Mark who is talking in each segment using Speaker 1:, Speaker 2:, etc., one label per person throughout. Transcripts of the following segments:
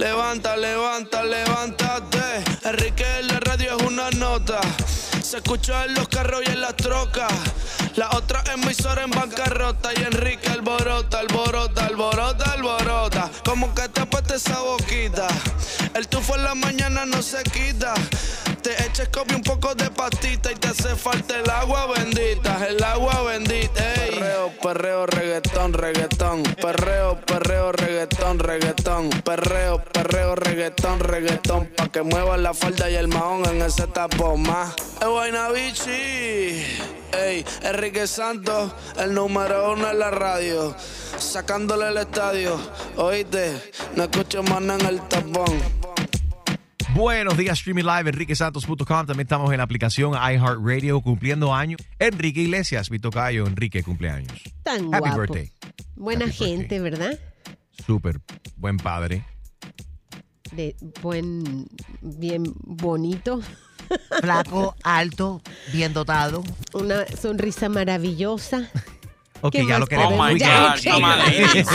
Speaker 1: Levanta, levanta, levántate. Enrique en la radio es una nota. Se escucha en los carros y en las trocas. La otra emisora en bancarrota. Y Enrique alborota, alborota, alborota, alborota. Como que te esa boquita. El tufo en la mañana no se quita. Te eches copia un poco de pastita y te hace falta el agua bendita, el agua bendita. Ey. Perreo, perreo, reggaetón, reggaetón. Perreo, perreo, reggaetón, reggaetón. Perreo, perreo, reggaetón, reggaetón. Pa' que muevan la falda y el mahón en ese tapón más. Es vaina. Ey, Enrique Santos, el número uno en la radio. Sacándole el estadio. Oíste, no escucho más en el tapón.
Speaker 2: Buenos días, streaming live, enriquesantos.com. También estamos en la aplicación iHeartRadio cumpliendo años. Enrique Iglesias, mi tocayo, Enrique cumpleaños.
Speaker 3: Tan
Speaker 2: Happy
Speaker 3: guapo.
Speaker 2: birthday.
Speaker 3: Buena
Speaker 2: Happy
Speaker 3: gente, ¿verdad?
Speaker 2: Súper buen padre.
Speaker 3: De buen, bien bonito.
Speaker 4: Flaco, alto, bien dotado.
Speaker 3: Una sonrisa maravillosa.
Speaker 2: Ok,
Speaker 3: ¿Qué
Speaker 2: ya lo queremos.
Speaker 5: Oh my God, come on, ladies.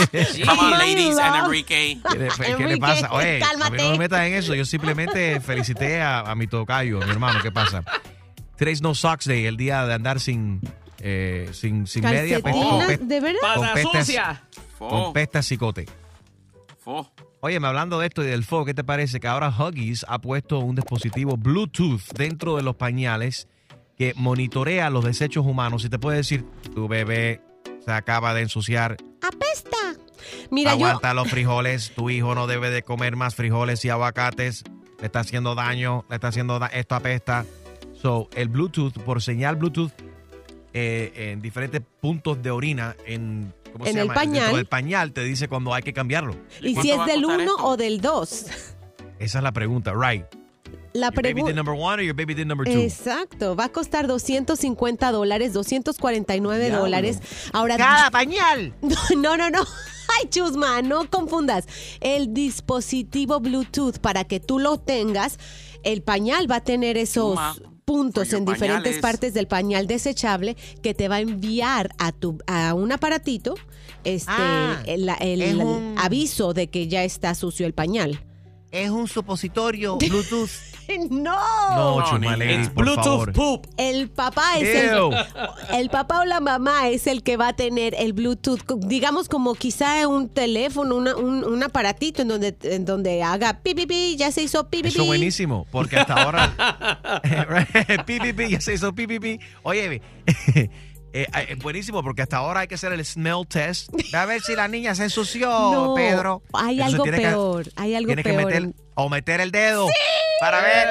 Speaker 5: Come on, ladies, and. Enrique.
Speaker 2: ¿Qué le, qué le
Speaker 3: Enrique,
Speaker 2: pasa? Oye, a mí no me metas en eso. Yo simplemente felicité a, a mi tocayo, mi hermano. ¿Qué pasa? Today's No Socks Day, el día de andar sin, eh, sin, sin media. pues, con,
Speaker 3: ¿de verdad?
Speaker 2: con pestas-
Speaker 6: sucia.
Speaker 2: con pestas cicote.
Speaker 5: fo.
Speaker 2: Oye, me hablando de esto y del FO, ¿qué te parece? Que ahora Huggies ha puesto un dispositivo Bluetooth dentro de los pañales que monitorea los desechos humanos y te puede decir, tu bebé se acaba de ensuciar,
Speaker 3: ¡Apesta! Mira, yo,
Speaker 2: aguanta los frijoles, tu hijo no debe de comer más frijoles y aguacates, le está haciendo daño, le está haciendo da- esto apesta. So, el Bluetooth, por señal Bluetooth, eh, en diferentes puntos de orina, en, ¿cómo
Speaker 3: En
Speaker 2: se
Speaker 3: el
Speaker 2: llama?
Speaker 3: pañal.
Speaker 2: Del pañal te dice cuando hay que cambiarlo.
Speaker 3: ¿y si es del
Speaker 5: costar
Speaker 3: 1
Speaker 5: esto?
Speaker 3: o del 2?
Speaker 2: Esa es la pregunta, right?
Speaker 3: La pregunta...
Speaker 2: number one or your baby did number two?
Speaker 3: Exacto, va a costar 250 dólares, 249 dólares. Ahora,
Speaker 4: Cada pañal.
Speaker 3: No, no, no. Ay, Chusma, no confundas. El dispositivo Bluetooth para que tú lo tengas, el pañal va a tener esos
Speaker 5: Chuma,
Speaker 3: puntos en diferentes
Speaker 5: pañales.
Speaker 3: partes del pañal desechable que te va a enviar a tu a un aparatito este
Speaker 4: Ah,
Speaker 3: el, el
Speaker 4: es un-
Speaker 3: aviso de que ya está sucio el pañal.
Speaker 4: Es un supositorio Bluetooth.
Speaker 3: No.
Speaker 2: No,
Speaker 5: No,
Speaker 2: Chumale,
Speaker 5: nene.
Speaker 6: It's
Speaker 2: por
Speaker 6: Bluetooth
Speaker 2: favor.
Speaker 6: poop.
Speaker 3: El papá es el,
Speaker 2: Ew.
Speaker 3: el papá o la mamá es el que va a tener el Bluetooth, digamos como quizá un teléfono, una- un, un aparatito en donde, en donde haga pi, pi, pi, ya se hizo pi, pi,
Speaker 2: Eso
Speaker 3: pi.
Speaker 2: buenísimo, porque hasta ahora. pi, pi, pi, ya se hizo pi, pi, pi. Oye, eh, eh, buenísimo, porque hasta ahora hay que hacer el smell test.
Speaker 4: A ver si la niña se ensució,
Speaker 3: No,
Speaker 4: Pedro.
Speaker 3: hay
Speaker 2: Entonces
Speaker 3: algo
Speaker 2: tiene que-
Speaker 3: peor, hay algo
Speaker 2: Tienes que
Speaker 3: peor.
Speaker 2: meter. O meter el dedo. Para ver.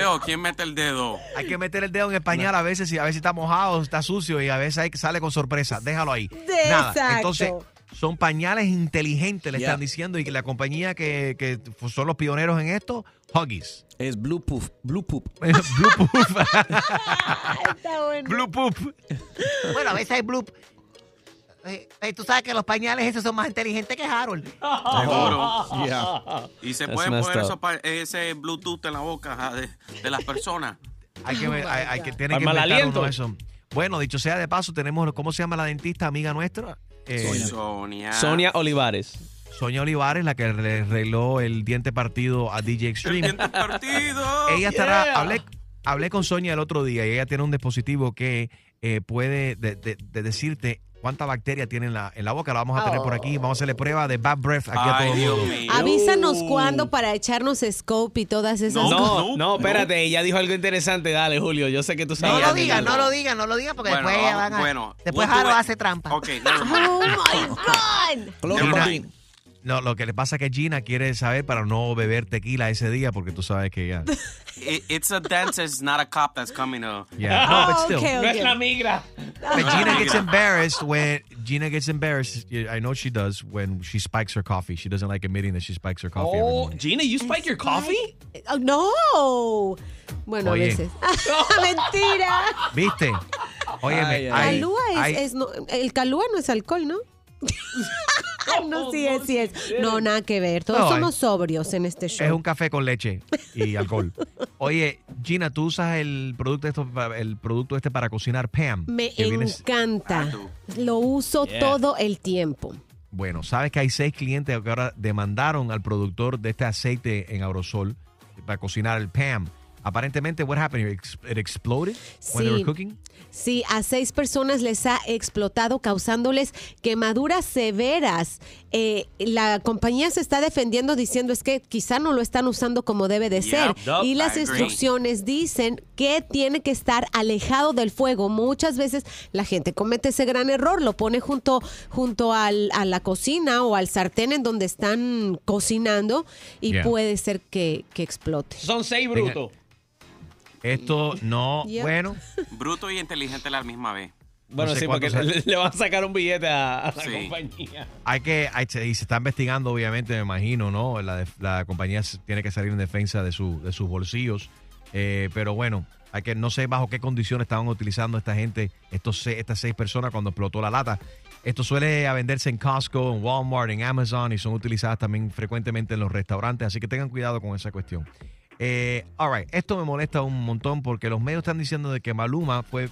Speaker 5: Eo, ¿quién mete el dedo?
Speaker 2: Hay que meter el dedo en el pañal a veces y a veces está mojado, está sucio y a veces hay, sale con sorpresa. Déjalo ahí. Nada.
Speaker 3: Exacto.
Speaker 2: Entonces, son pañales inteligentes, le
Speaker 6: Yeah.
Speaker 2: están diciendo, y que la compañía que, que son los pioneros en esto, Huggies.
Speaker 6: Es blue poop. Blue poop.
Speaker 2: Blue Poop.
Speaker 3: Está bueno.
Speaker 2: Blue Poop.
Speaker 4: Bueno, a veces hay Blue. Eh, eh, tú sabes que los pañales esos son más inteligentes que Harold.
Speaker 5: Seguro.
Speaker 6: Yeah.
Speaker 5: Y se
Speaker 6: That's
Speaker 5: puede
Speaker 6: messed
Speaker 5: poner
Speaker 6: up.
Speaker 5: eso pa- ese Bluetooth en la boca de, de las personas.
Speaker 2: Hay que, ver- hay, hay que tienen que
Speaker 6: Al mal
Speaker 2: inventar uno de esos. Bueno, dicho sea de paso, tenemos, ¿cómo se llama la dentista amiga nuestra? Eh,
Speaker 5: Sonia.
Speaker 6: Sonia Olivares.
Speaker 2: Sonia Olivares, la que le arregló el diente partido a DJ
Speaker 5: El
Speaker 2: Extreme.
Speaker 5: diente partido.
Speaker 2: ella estará, hablé, hablé con Sonia el otro día y ella tiene un dispositivo que eh, puede de- de- de decirte cuánta bacteria tiene en la, en la boca. La vamos a tener por aquí. Vamos a hacerle prueba de bad breath aquí a todo
Speaker 5: Ay,
Speaker 2: el
Speaker 5: Dios
Speaker 2: mundo.
Speaker 5: mío.
Speaker 3: Avísanos cuándo para echarnos scope y todas esas
Speaker 5: No,
Speaker 3: cosas.
Speaker 6: No, no, espérate, ella dijo algo interesante. Dale, Julio, yo sé que tú
Speaker 4: No
Speaker 6: sabes.
Speaker 4: lo digas, no lo digas, no lo digas, porque
Speaker 5: Bueno,
Speaker 4: después
Speaker 5: vamos,
Speaker 4: van a.
Speaker 5: bueno,
Speaker 4: después
Speaker 5: it.
Speaker 4: hace trampa.
Speaker 5: Ok, mind.
Speaker 3: Oh my God.
Speaker 6: Close.
Speaker 2: No, lo que le pasa es que Gina quiere saber para no beber tequila ese día porque tú sabes que ya.
Speaker 5: It- it's a dentist, not a cop that's coming to.
Speaker 2: Yeah. No, but
Speaker 3: Oh,
Speaker 2: still.
Speaker 3: okay,
Speaker 6: No es
Speaker 3: okay.
Speaker 6: la migra.
Speaker 2: But Gina gets embarrassed when Gina gets embarrassed. I know she does when she spikes her coffee. She doesn't like admitting that she spikes her coffee.
Speaker 6: Oh. Gina, you spike your coffee?
Speaker 3: Oh, no. Bueno,
Speaker 2: Oye.
Speaker 3: a veces. Mentira.
Speaker 2: ¿Viste? Óyeme,
Speaker 6: Ay,
Speaker 3: Calúa es no- el calúa no es alcohol, ¿no? No, sí es, sí es. No, nada que ver. Todos
Speaker 2: No,
Speaker 3: somos sobrios en este show.
Speaker 2: es un café con leche y alcohol. Oye, Gina, tú usas el producto esto, pa- el producto este para cocinar Pam.
Speaker 3: Me
Speaker 2: que viene-
Speaker 3: encanta. Lo uso
Speaker 6: Yeah.
Speaker 3: todo el tiempo.
Speaker 2: Bueno, sabes que hay seis clientes que ahora demandaron al productor de este aceite en aerosol para cocinar el Pam. Aparentemente, what happened? It ex- It exploded when they were
Speaker 3: Sí.
Speaker 2: cooking.
Speaker 3: Sí, a seis personas les ha explotado causándoles quemaduras severas. Eh, la compañía se está defendiendo diciendo es que quizá no lo están usando como debe de ser.
Speaker 5: Yep,
Speaker 3: y las
Speaker 5: I agree.
Speaker 3: instrucciones dicen que tiene que estar alejado del fuego. Muchas veces la gente comete ese gran error, lo pone junto, junto al- a la cocina o al sartén en donde están cocinando y
Speaker 2: Yeah.
Speaker 3: puede ser que, que explote.
Speaker 6: Son seis brutos.
Speaker 2: Esto no,
Speaker 3: Yep.
Speaker 2: bueno,
Speaker 5: Bruto y inteligente a la misma vez.
Speaker 6: Bueno,
Speaker 2: sé
Speaker 6: sí, porque le, le van a sacar un billete a, a la
Speaker 5: Sí.
Speaker 6: compañía.
Speaker 2: hay que, hay- y se está investigando, obviamente, me imagino, ¿no? La, la compañía tiene que salir en defensa de, su, de sus bolsillos. Eh, pero bueno, hay que, no sé bajo qué condiciones estaban utilizando esta gente, estos, se- estas seis personas cuando explotó la lata. Esto suele a venderse en Costco, en Walmart, en Amazon y son utilizadas también frecuentemente en los restaurantes, así que tengan cuidado con esa cuestión. Eh, all right, esto me molesta un montón porque los medios están diciendo de que Maluma fue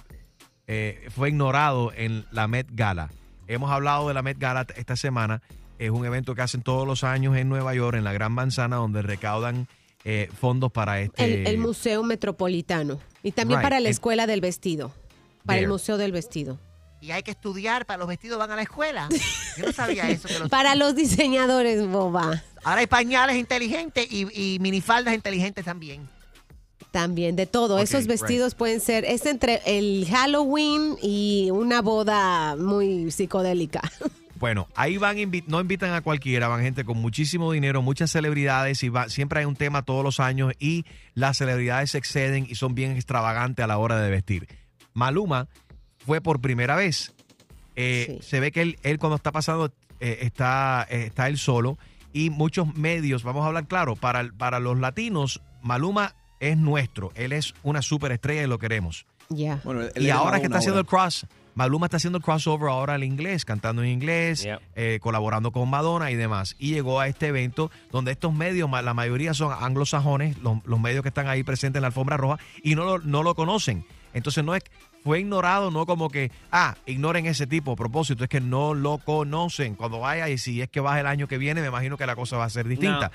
Speaker 2: eh, fue ignorado en la Met Gala. Hemos hablado de la Met Gala esta semana. Es un evento que hacen todos los años en Nueva York, en la Gran Manzana, donde recaudan eh, fondos para este.
Speaker 3: El, el Museo Metropolitano. Y también
Speaker 2: Right.
Speaker 3: para la
Speaker 2: And-
Speaker 3: Escuela del Vestido. Para el. Museo del Vestido.
Speaker 4: Y hay que estudiar para los vestidos van a la escuela. Yo no sabía eso. que los-
Speaker 3: Para los diseñadores, boba.
Speaker 4: Ahora hay pañales inteligentes y, y minifaldas inteligentes también.
Speaker 3: También, de todo. Esos vestidos pueden ser, es entre el Halloween y una boda muy psicodélica.
Speaker 2: Bueno, ahí van, invi- no invitan a cualquiera, van gente con muchísimo dinero, muchas celebridades y va- siempre hay un tema todos los años y las celebridades se exceden y son bien extravagantes a la hora de vestir. Maluma fue por primera vez. Eh,
Speaker 3: Sí.
Speaker 2: Se ve que él, él cuando está pasando eh, está, eh, está él solo y muchos medios, vamos a hablar claro, para, para los latinos, Maluma es nuestro, él es una superestrella y lo queremos.
Speaker 3: Ya.
Speaker 6: Bueno,
Speaker 2: Y
Speaker 6: es
Speaker 2: ahora que está haciendo el cross, Maluma está haciendo el crossover ahora al inglés, cantando en inglés, eh, colaborando con Madonna y demás. Y llegó a este evento donde estos medios, la mayoría son anglosajones, los, los medios que están ahí presentes en la alfombra roja, y no lo, no lo conocen. Entonces no es, fue ignorado, no como que, ah, ignoren ese tipo a propósito, es que no lo conocen. Cuando vaya y si es que va el año que viene, me imagino que la cosa va a ser distinta.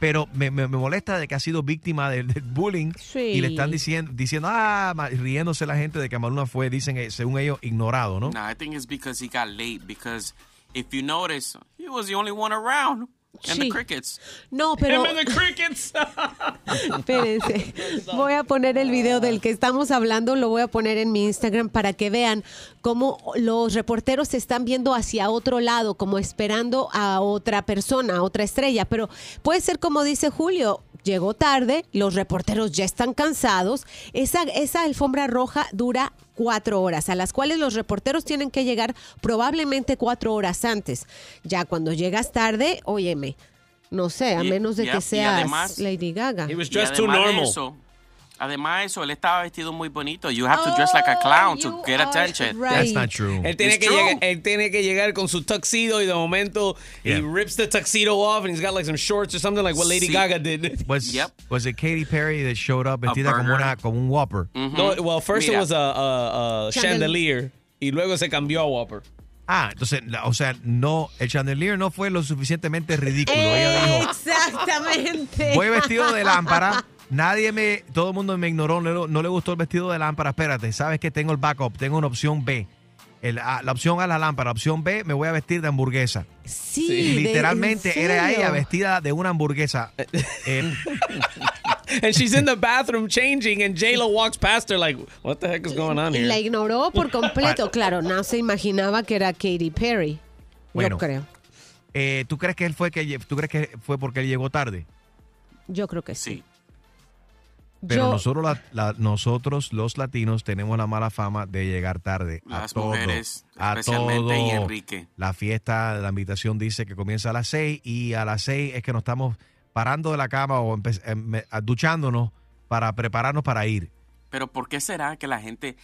Speaker 2: Pero me, me- me molesta de que ha sido víctima del, del bullying
Speaker 3: Sí.
Speaker 2: y le están diciendo, diciendo, ah, riéndose la gente de que Maluma fue, dicen, eh, según ellos, ignorado, ¿no?
Speaker 5: No, I think it's because he got late. Because if you notice, he was the only one around. And the crickets.
Speaker 3: No, pero
Speaker 6: and the crickets.
Speaker 3: espérense. Voy a poner el video del que estamos hablando, lo voy a poner en mi Instagram para que vean cómo los reporteros se están viendo hacia otro lado, como esperando a otra persona, a otra estrella. Pero puede ser como dice Julio, llegó tarde, los reporteros ya están cansados. Esa, esa alfombra roja dura cuatro horas, a las cuales los reporteros tienen que llegar probablemente cuatro horas antes. Ya cuando llegas tarde, óyeme, no sé, a
Speaker 5: Y-
Speaker 3: menos de
Speaker 5: y-
Speaker 3: que seas
Speaker 5: además-
Speaker 3: Lady Gaga.
Speaker 6: He was
Speaker 5: Y
Speaker 6: dressed too
Speaker 5: además de
Speaker 6: normal.
Speaker 5: eso, además de eso, él estaba vestido muy bonito. You have to dress like a clown to
Speaker 3: Oh,
Speaker 5: get
Speaker 3: you are
Speaker 5: attention.
Speaker 3: right.
Speaker 2: That's not true.
Speaker 6: Él tiene,
Speaker 5: It's
Speaker 6: que
Speaker 5: true.
Speaker 6: llegar, él tiene que llegar con su tuxedo y de momento
Speaker 2: Yeah.
Speaker 6: he rips the tuxedo off and he's got like some shorts or something like what Lady
Speaker 5: Sí.
Speaker 6: Gaga did.
Speaker 2: Was,
Speaker 5: Yep.
Speaker 2: was it Katy Perry that showed up vestida como, una, como un Whopper?
Speaker 6: No, well, first
Speaker 5: Mira.
Speaker 6: it was a, a- a
Speaker 3: Chandel-
Speaker 6: chandelier y luego se cambió a Whopper.
Speaker 2: Ah, entonces, o sea, no, el chandelier no fue lo suficientemente ridículo. Ella dijo,
Speaker 3: Exactamente.
Speaker 2: voy vestido de lámpara. Nadie me, todo el mundo me ignoró, no, le- no le gustó el vestido de lámpara. Espérate, sabes que tengo el backup, tengo una opción B. El- ah, la opción A la lámpara, opción B, me voy a vestir de hamburguesa.
Speaker 3: Sí, de-
Speaker 2: Literalmente
Speaker 3: ¿en
Speaker 2: era ella vestida de una hamburguesa. Eh,
Speaker 6: And she's in the bathroom changing and J-Lo walks past her like, what the heck is going on
Speaker 3: Y
Speaker 6: here?
Speaker 3: la ignoró por completo. Claro, no se imaginaba que era Katy Perry.
Speaker 2: Bueno.
Speaker 3: Yo creo.
Speaker 2: eh, ¿Tú crees que él fue que tú crees que fue porque él llegó tarde?
Speaker 3: Yo creo que sí.
Speaker 5: Sí.
Speaker 2: Pero
Speaker 3: Yo-
Speaker 2: nosotros, la- la- nosotros los latinos tenemos la mala fama de llegar tarde a
Speaker 5: Las
Speaker 2: todo,
Speaker 5: mujeres,
Speaker 2: a
Speaker 5: especialmente y
Speaker 2: todo.
Speaker 5: Enrique.
Speaker 2: La fiesta, la invitación dice que comienza a las 6 y a las 6 es que nos estamos parando de la cama o em- duchándonos para prepararnos para ir.
Speaker 5: Pero ¿por qué será que la gente,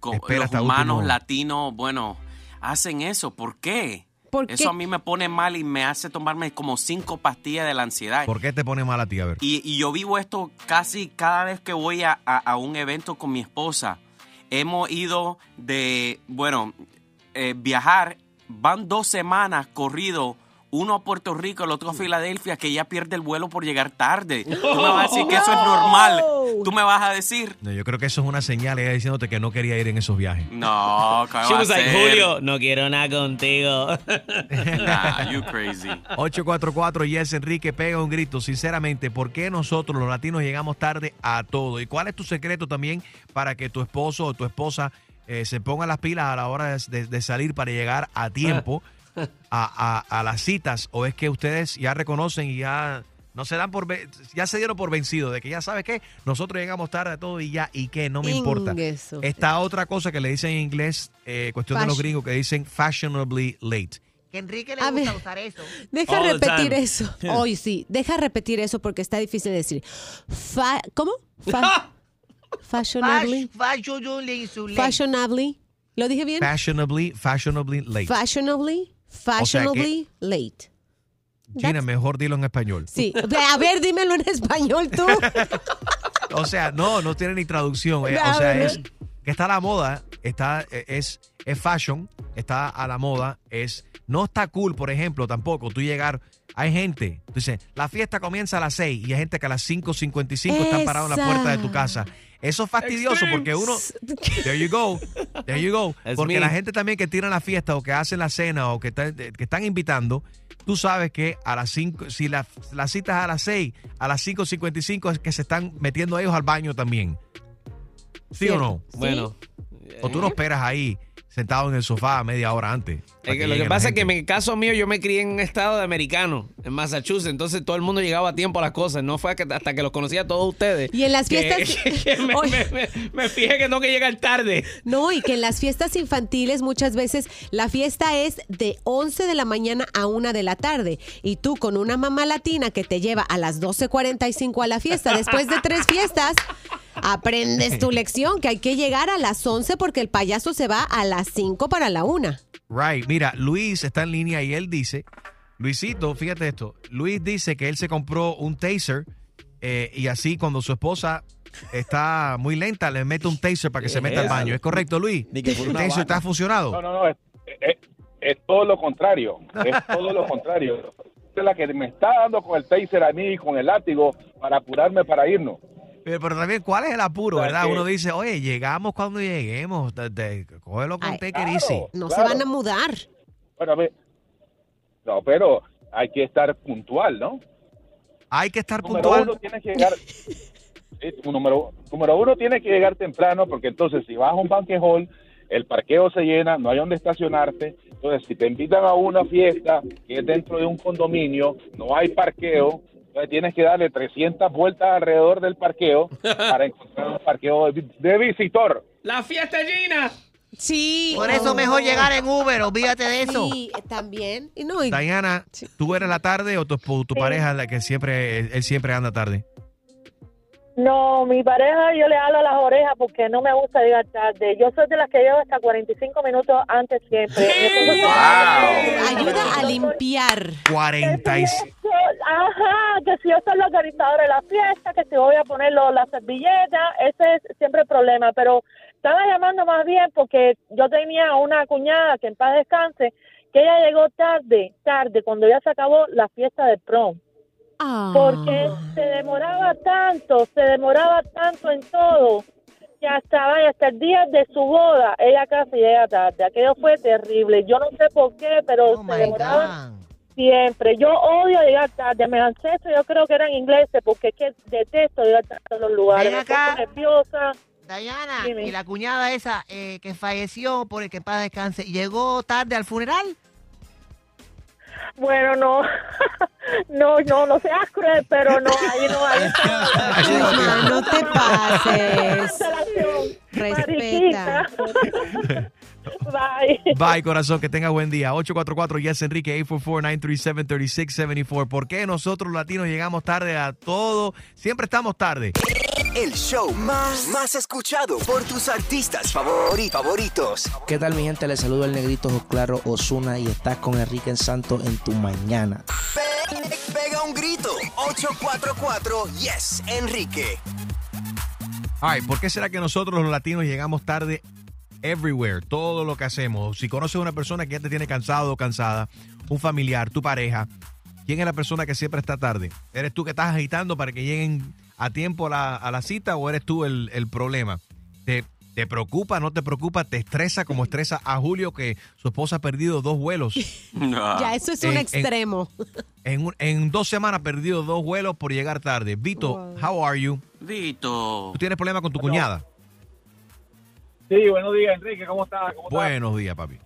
Speaker 5: con los humanos
Speaker 2: último-
Speaker 5: latinos, bueno, hacen eso? ¿Por qué?
Speaker 3: ¿Por
Speaker 5: Eso a mí me pone mal y me hace tomarme como cinco pastillas de la ansiedad.
Speaker 2: ¿Por qué te pone mal a ti? A ver.
Speaker 5: Y, y yo vivo esto casi cada vez que voy a, a- a un evento con mi esposa. Hemos ido de, bueno, eh, viajar van dos semanas corrido, uno a Puerto Rico, el otro a Filadelfia, que ya pierde el vuelo por llegar tarde. Tú me vas a decir que eso es normal. Tú me vas a decir.
Speaker 2: No, yo creo que eso es una señal ella diciéndote que no quería ir en esos viajes.
Speaker 5: No, ¿qué
Speaker 6: She
Speaker 5: va a
Speaker 6: was like? Julio, no quiero nada contigo.
Speaker 5: Nah, you crazy.
Speaker 2: 844 Yes Enrique pega un grito. Sinceramente, ¿por qué nosotros los latinos llegamos tarde a todo? ¿Y cuál es tu secreto también para que tu esposo o tu esposa eh, se ponga las pilas a la hora de, de- de salir para llegar a tiempo a, a- a las citas? ¿O es que ustedes ya reconocen y ya no se dan por ya se dieron por vencidos de que ya sabes qué, nosotros llegamos tarde a todo y ya y que no me importa. Esta otra cosa que le dicen en inglés, eh, cuestión de los gringos que dicen fashionably late.
Speaker 4: Que Enrique le
Speaker 3: A
Speaker 4: gusta
Speaker 3: ver.
Speaker 4: usar eso.
Speaker 3: Deja
Speaker 6: All
Speaker 3: repetir eso. Hoy sí, deja repetir eso porque está difícil de decir. Fa- ¿Cómo? Fa- fashionably.
Speaker 4: Fash- Fashionably.
Speaker 3: Fashionably. ¿Lo dije bien?
Speaker 2: Fashionably, fashionably late.
Speaker 3: Fashionably. Fashionably late.
Speaker 2: Gina, mejor dilo en español.
Speaker 3: Sí. A ver, dímelo en español tú.
Speaker 2: O sea, no, no tiene ni traducción. eh, o sea, es que está a la moda, está, eh, es, es fashion, está a la moda, es, no está cool, por ejemplo, tampoco, tú llegar, hay gente, tú dices, la fiesta comienza a las 6 y hay gente que a las 5.55 están parados en la puerta de tu casa. Eso es fastidioso porque uno, there you go, there you go,
Speaker 6: That's
Speaker 2: porque
Speaker 6: me.
Speaker 2: la gente también que tira la fiesta o que hacen la cena o que, están- que están invitando, tú sabes que a las 5, si la, la cita es a las 6, a las 5.55 es que se están metiendo ellos al baño también. ¿Sí o no?
Speaker 3: Sí.
Speaker 6: Bueno.
Speaker 2: O tú no esperas ahí sentado en el sofá media hora antes.
Speaker 6: Es
Speaker 2: para
Speaker 6: que lo que pasa es que en mi caso mío yo me crié en un estado de americano, en Massachusetts, entonces todo el mundo llegaba a tiempo a las cosas, no fue que- hasta que los conocía a todos ustedes.
Speaker 3: Y en las
Speaker 6: que-
Speaker 3: fiestas-
Speaker 6: que- que me,
Speaker 3: Oye.
Speaker 6: me- me- me fijé que no que llegan tarde.
Speaker 3: No, y que en las fiestas infantiles muchas veces la fiesta es de 11 de la mañana a 1 de la tarde. Y tú con una mamá latina que te lleva a las 12.45 a la fiesta, después de tres fiestas, aprendes tu lección, que hay que llegar a las 11 porque el payaso se va a las 5 para la 1.
Speaker 2: Right, mira, Luis está en línea y él dice, Luisito, fíjate esto, Luis dice que él se compró un taser eh, y así cuando su esposa está muy lenta le mete un taser para que se meta al baño. ¿Es correcto, Luis? ¿El
Speaker 7: una
Speaker 2: taser ha funcionado?
Speaker 8: No, no, no, es, es- es todo lo contrario, es todo lo contrario. Es la que me está dando con el taser a mí, con el látigo, para apurarme para irnos.
Speaker 2: Pero, pero también, ¿cuál es el apuro,
Speaker 8: O sea,
Speaker 2: verdad?
Speaker 8: que-
Speaker 2: Uno dice, oye, llegamos cuando lleguemos, te- te- cógelo con
Speaker 3: Ay,
Speaker 2: take it
Speaker 8: claro.
Speaker 2: easy.
Speaker 3: No se van a mudar.
Speaker 8: Bueno, a ver, no, pero hay que estar puntual, ¿no?
Speaker 2: Hay que estar
Speaker 8: Número
Speaker 2: puntual.
Speaker 8: uno, tienes que llegar... Número, número uno, tienes que llegar temprano, porque entonces si vas a un banquet hall, el parqueo se llena, no hay donde estacionarte. Entonces, si te invitan a una fiesta que es dentro de un condominio, no hay parqueo, entonces tienes que darle 300 vueltas alrededor del parqueo para encontrar un parqueo de, vi- de visitor.
Speaker 6: La fiesta Gina.
Speaker 3: Sí.
Speaker 4: Por eso mejor llegar en Uber, olvídate de eso.
Speaker 3: Sí, también. Y no, y-
Speaker 2: Diana, ¿tú eres la tarde o tu, esp- tu pareja la que siempre, él, él siempre anda tarde?
Speaker 9: No, mi pareja yo le hablo a las orejas porque no me gusta llegar tarde. Yo soy de las que llego hasta 45 minutos antes siempre. Se-
Speaker 3: ayuda a limpiar.
Speaker 2: 40 y-
Speaker 9: Ajá, que si yo soy la organizadora de la fiesta, que si voy a poner lo- la servilleta, ese es siempre el problema. Pero estaba llamando más bien porque yo tenía una cuñada que en paz descanse, que ella llegó tarde, tarde, cuando ya se acabó la fiesta de prom
Speaker 3: Ah.
Speaker 9: porque se demoraba tanto, se demoraba tanto en todo, que hasta, hasta el día de su boda, ella casi llega tarde. Aquello fue terrible. Yo no sé por qué, pero
Speaker 4: Oh
Speaker 9: se demoraba
Speaker 4: God.
Speaker 9: siempre. Yo odio llegar tarde. Me ancestros yo creo que eran ingleses, porque es que detesto llegar tarde a los lugares. Me pongo nerviosa.
Speaker 4: Diana,
Speaker 9: Dime.
Speaker 4: y la cuñada esa eh, que falleció por el que paz descanse, ¿llegó tarde al funeral?
Speaker 9: Bueno, no, no, no, no seas cruel, pero no, ahí no, ahí
Speaker 3: Hija, no te pases. Respeta.
Speaker 9: Bye.
Speaker 2: Bye, corazón, que tenga buen día. 844 Yes Enrique 844-937-3674. ¿Por qué nosotros latinos llegamos tarde a todo? Siempre estamos tarde.
Speaker 10: El show más, más escuchado por tus artistas favori- favoritos.
Speaker 11: ¿Qué tal mi gente? Les saludo el negrito Claro Osuna y estás con Enrique Santo en tu mañana.
Speaker 10: Pe- pega un grito. 844 Yes Enrique.
Speaker 2: Ay, ¿por qué será que nosotros los latinos llegamos tarde everywhere, todo lo que hacemos. Si conoces a una persona que ya te tiene cansado o cansada, un familiar, tu pareja, ¿quién es la persona que siempre está tarde? ¿Eres tú que estás agitando para que lleguen a tiempo a la, a la cita o eres tú el, el problema? ¿Te, ¿Te preocupa, no te preocupa? ¿Te estresa como estresa a Julio que su esposa ha perdido dos vuelos?
Speaker 3: Ya, eso es un
Speaker 2: En-
Speaker 3: extremo.
Speaker 2: En, en dos semanas ha perdido dos vuelos por llegar tarde. Vito, how are you?
Speaker 5: Vito.
Speaker 2: ¿Tú tienes problemas con tu cuñada?
Speaker 7: Sí, buenos días, Enrique, ¿cómo estás? ¿Cómo estás?
Speaker 2: Buenos días, papi.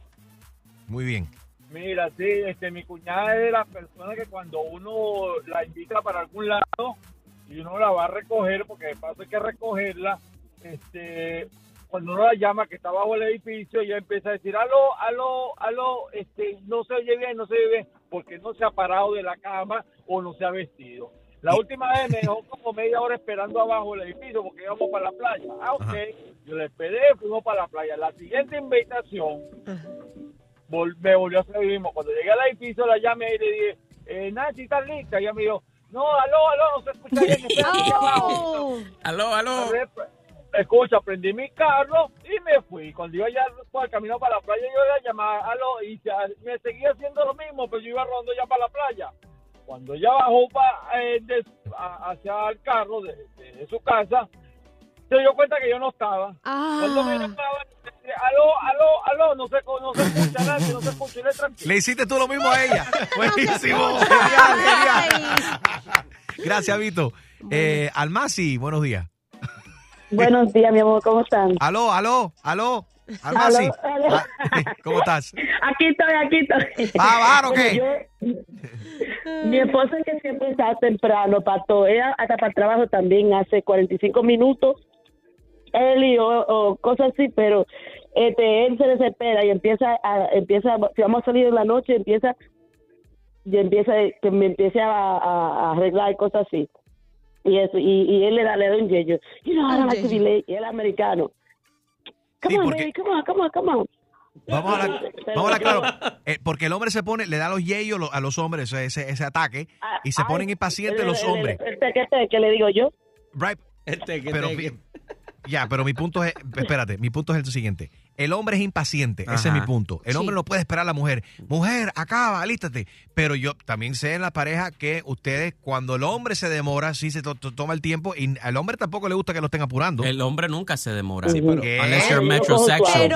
Speaker 2: Muy bien.
Speaker 7: Mira, sí, este, mi cuñada es de las personas que cuando uno la invita para algún lado y uno la va a recoger, porque de paso hay que recogerla, este, cuando uno la llama que está bajo el edificio, ella empieza a decir, aló, aló, aló, este, no se oye bien, no se oye bien, porque no se ha parado de la cama o no se ha vestido. La última vez me dejó como media hora esperando abajo el edificio porque íbamos para la playa. Ah, ok. Yo le esperé, fuimos para la playa. La siguiente invitación, vol- me volvió a hacer lo mismo. Cuando llegué al edificio, la llamé y le dije, eh, Nancy, ¿estás lista? Y ella me dijo, no, aló, aló, no se escucha bien. abajo".
Speaker 5: Aló, aló.
Speaker 7: Escucha, prendí mi carro y me fui. Cuando iba ya por el camino para la playa, yo la llamaba, aló, y ya- me seguía haciendo lo mismo, pero yo iba rodando ya para la playa. Cuando ella bajó pa- eh, de- a- hacia el carro de, de- de su casa, se dio cuenta que yo no estaba. Cuando me llamaba, decía, aló, aló, aló, no se, no se escucha nadie, no se escucha, tranquilo.
Speaker 2: Le hiciste tú lo mismo a ella. Buenísimo. Genial, genial. Gracias, Vito. Eh, Almasi, buenos días.
Speaker 12: Buenos días, mi amor, ¿cómo están?
Speaker 2: Aló, aló, aló. Almasi.
Speaker 12: Aló, aló.
Speaker 2: Ah, ¿Cómo estás?
Speaker 12: Aquí estoy, aquí estoy.
Speaker 2: ¿Va a bajar o qué?
Speaker 12: Yo- mi esposa es que siempre está temprano, Pato. Ella hasta para el trabajo también hace 45 minutos. Él y yo, o cosas así, pero este, él se desespera y empieza a, empieza, si vamos a salir en la noche, empieza, y empieza, que me empiece a, a- a arreglar cosas así. Y eso, y, y él le da, le da un yello. You know, I don't like to be late. Y él es americano. Come
Speaker 2: Sí,
Speaker 12: on,
Speaker 2: porque-
Speaker 12: baby, come on, come on, come on.
Speaker 2: Vamos a hablar, vamos a hablar claro. Eh, porque el hombre se pone, le da los yeyos lo- a los hombres, ese, ese ataque, y se ponen impacientes los hombres.
Speaker 12: El tequete que le digo yo.
Speaker 2: Right. Pero, fi- ya, pero mi punto es, espérate, mi punto es el siguiente. El hombre es impaciente, ese es mi punto. El hombre no puede esperar a la mujer. Mujer, acaba, alístate. Pero yo también sé en la pareja que ustedes, cuando el hombre se demora, sí se to- to- toma el tiempo y al hombre tampoco le gusta que lo estén apurando.
Speaker 5: El hombre nunca se demora.
Speaker 2: Sí, pero-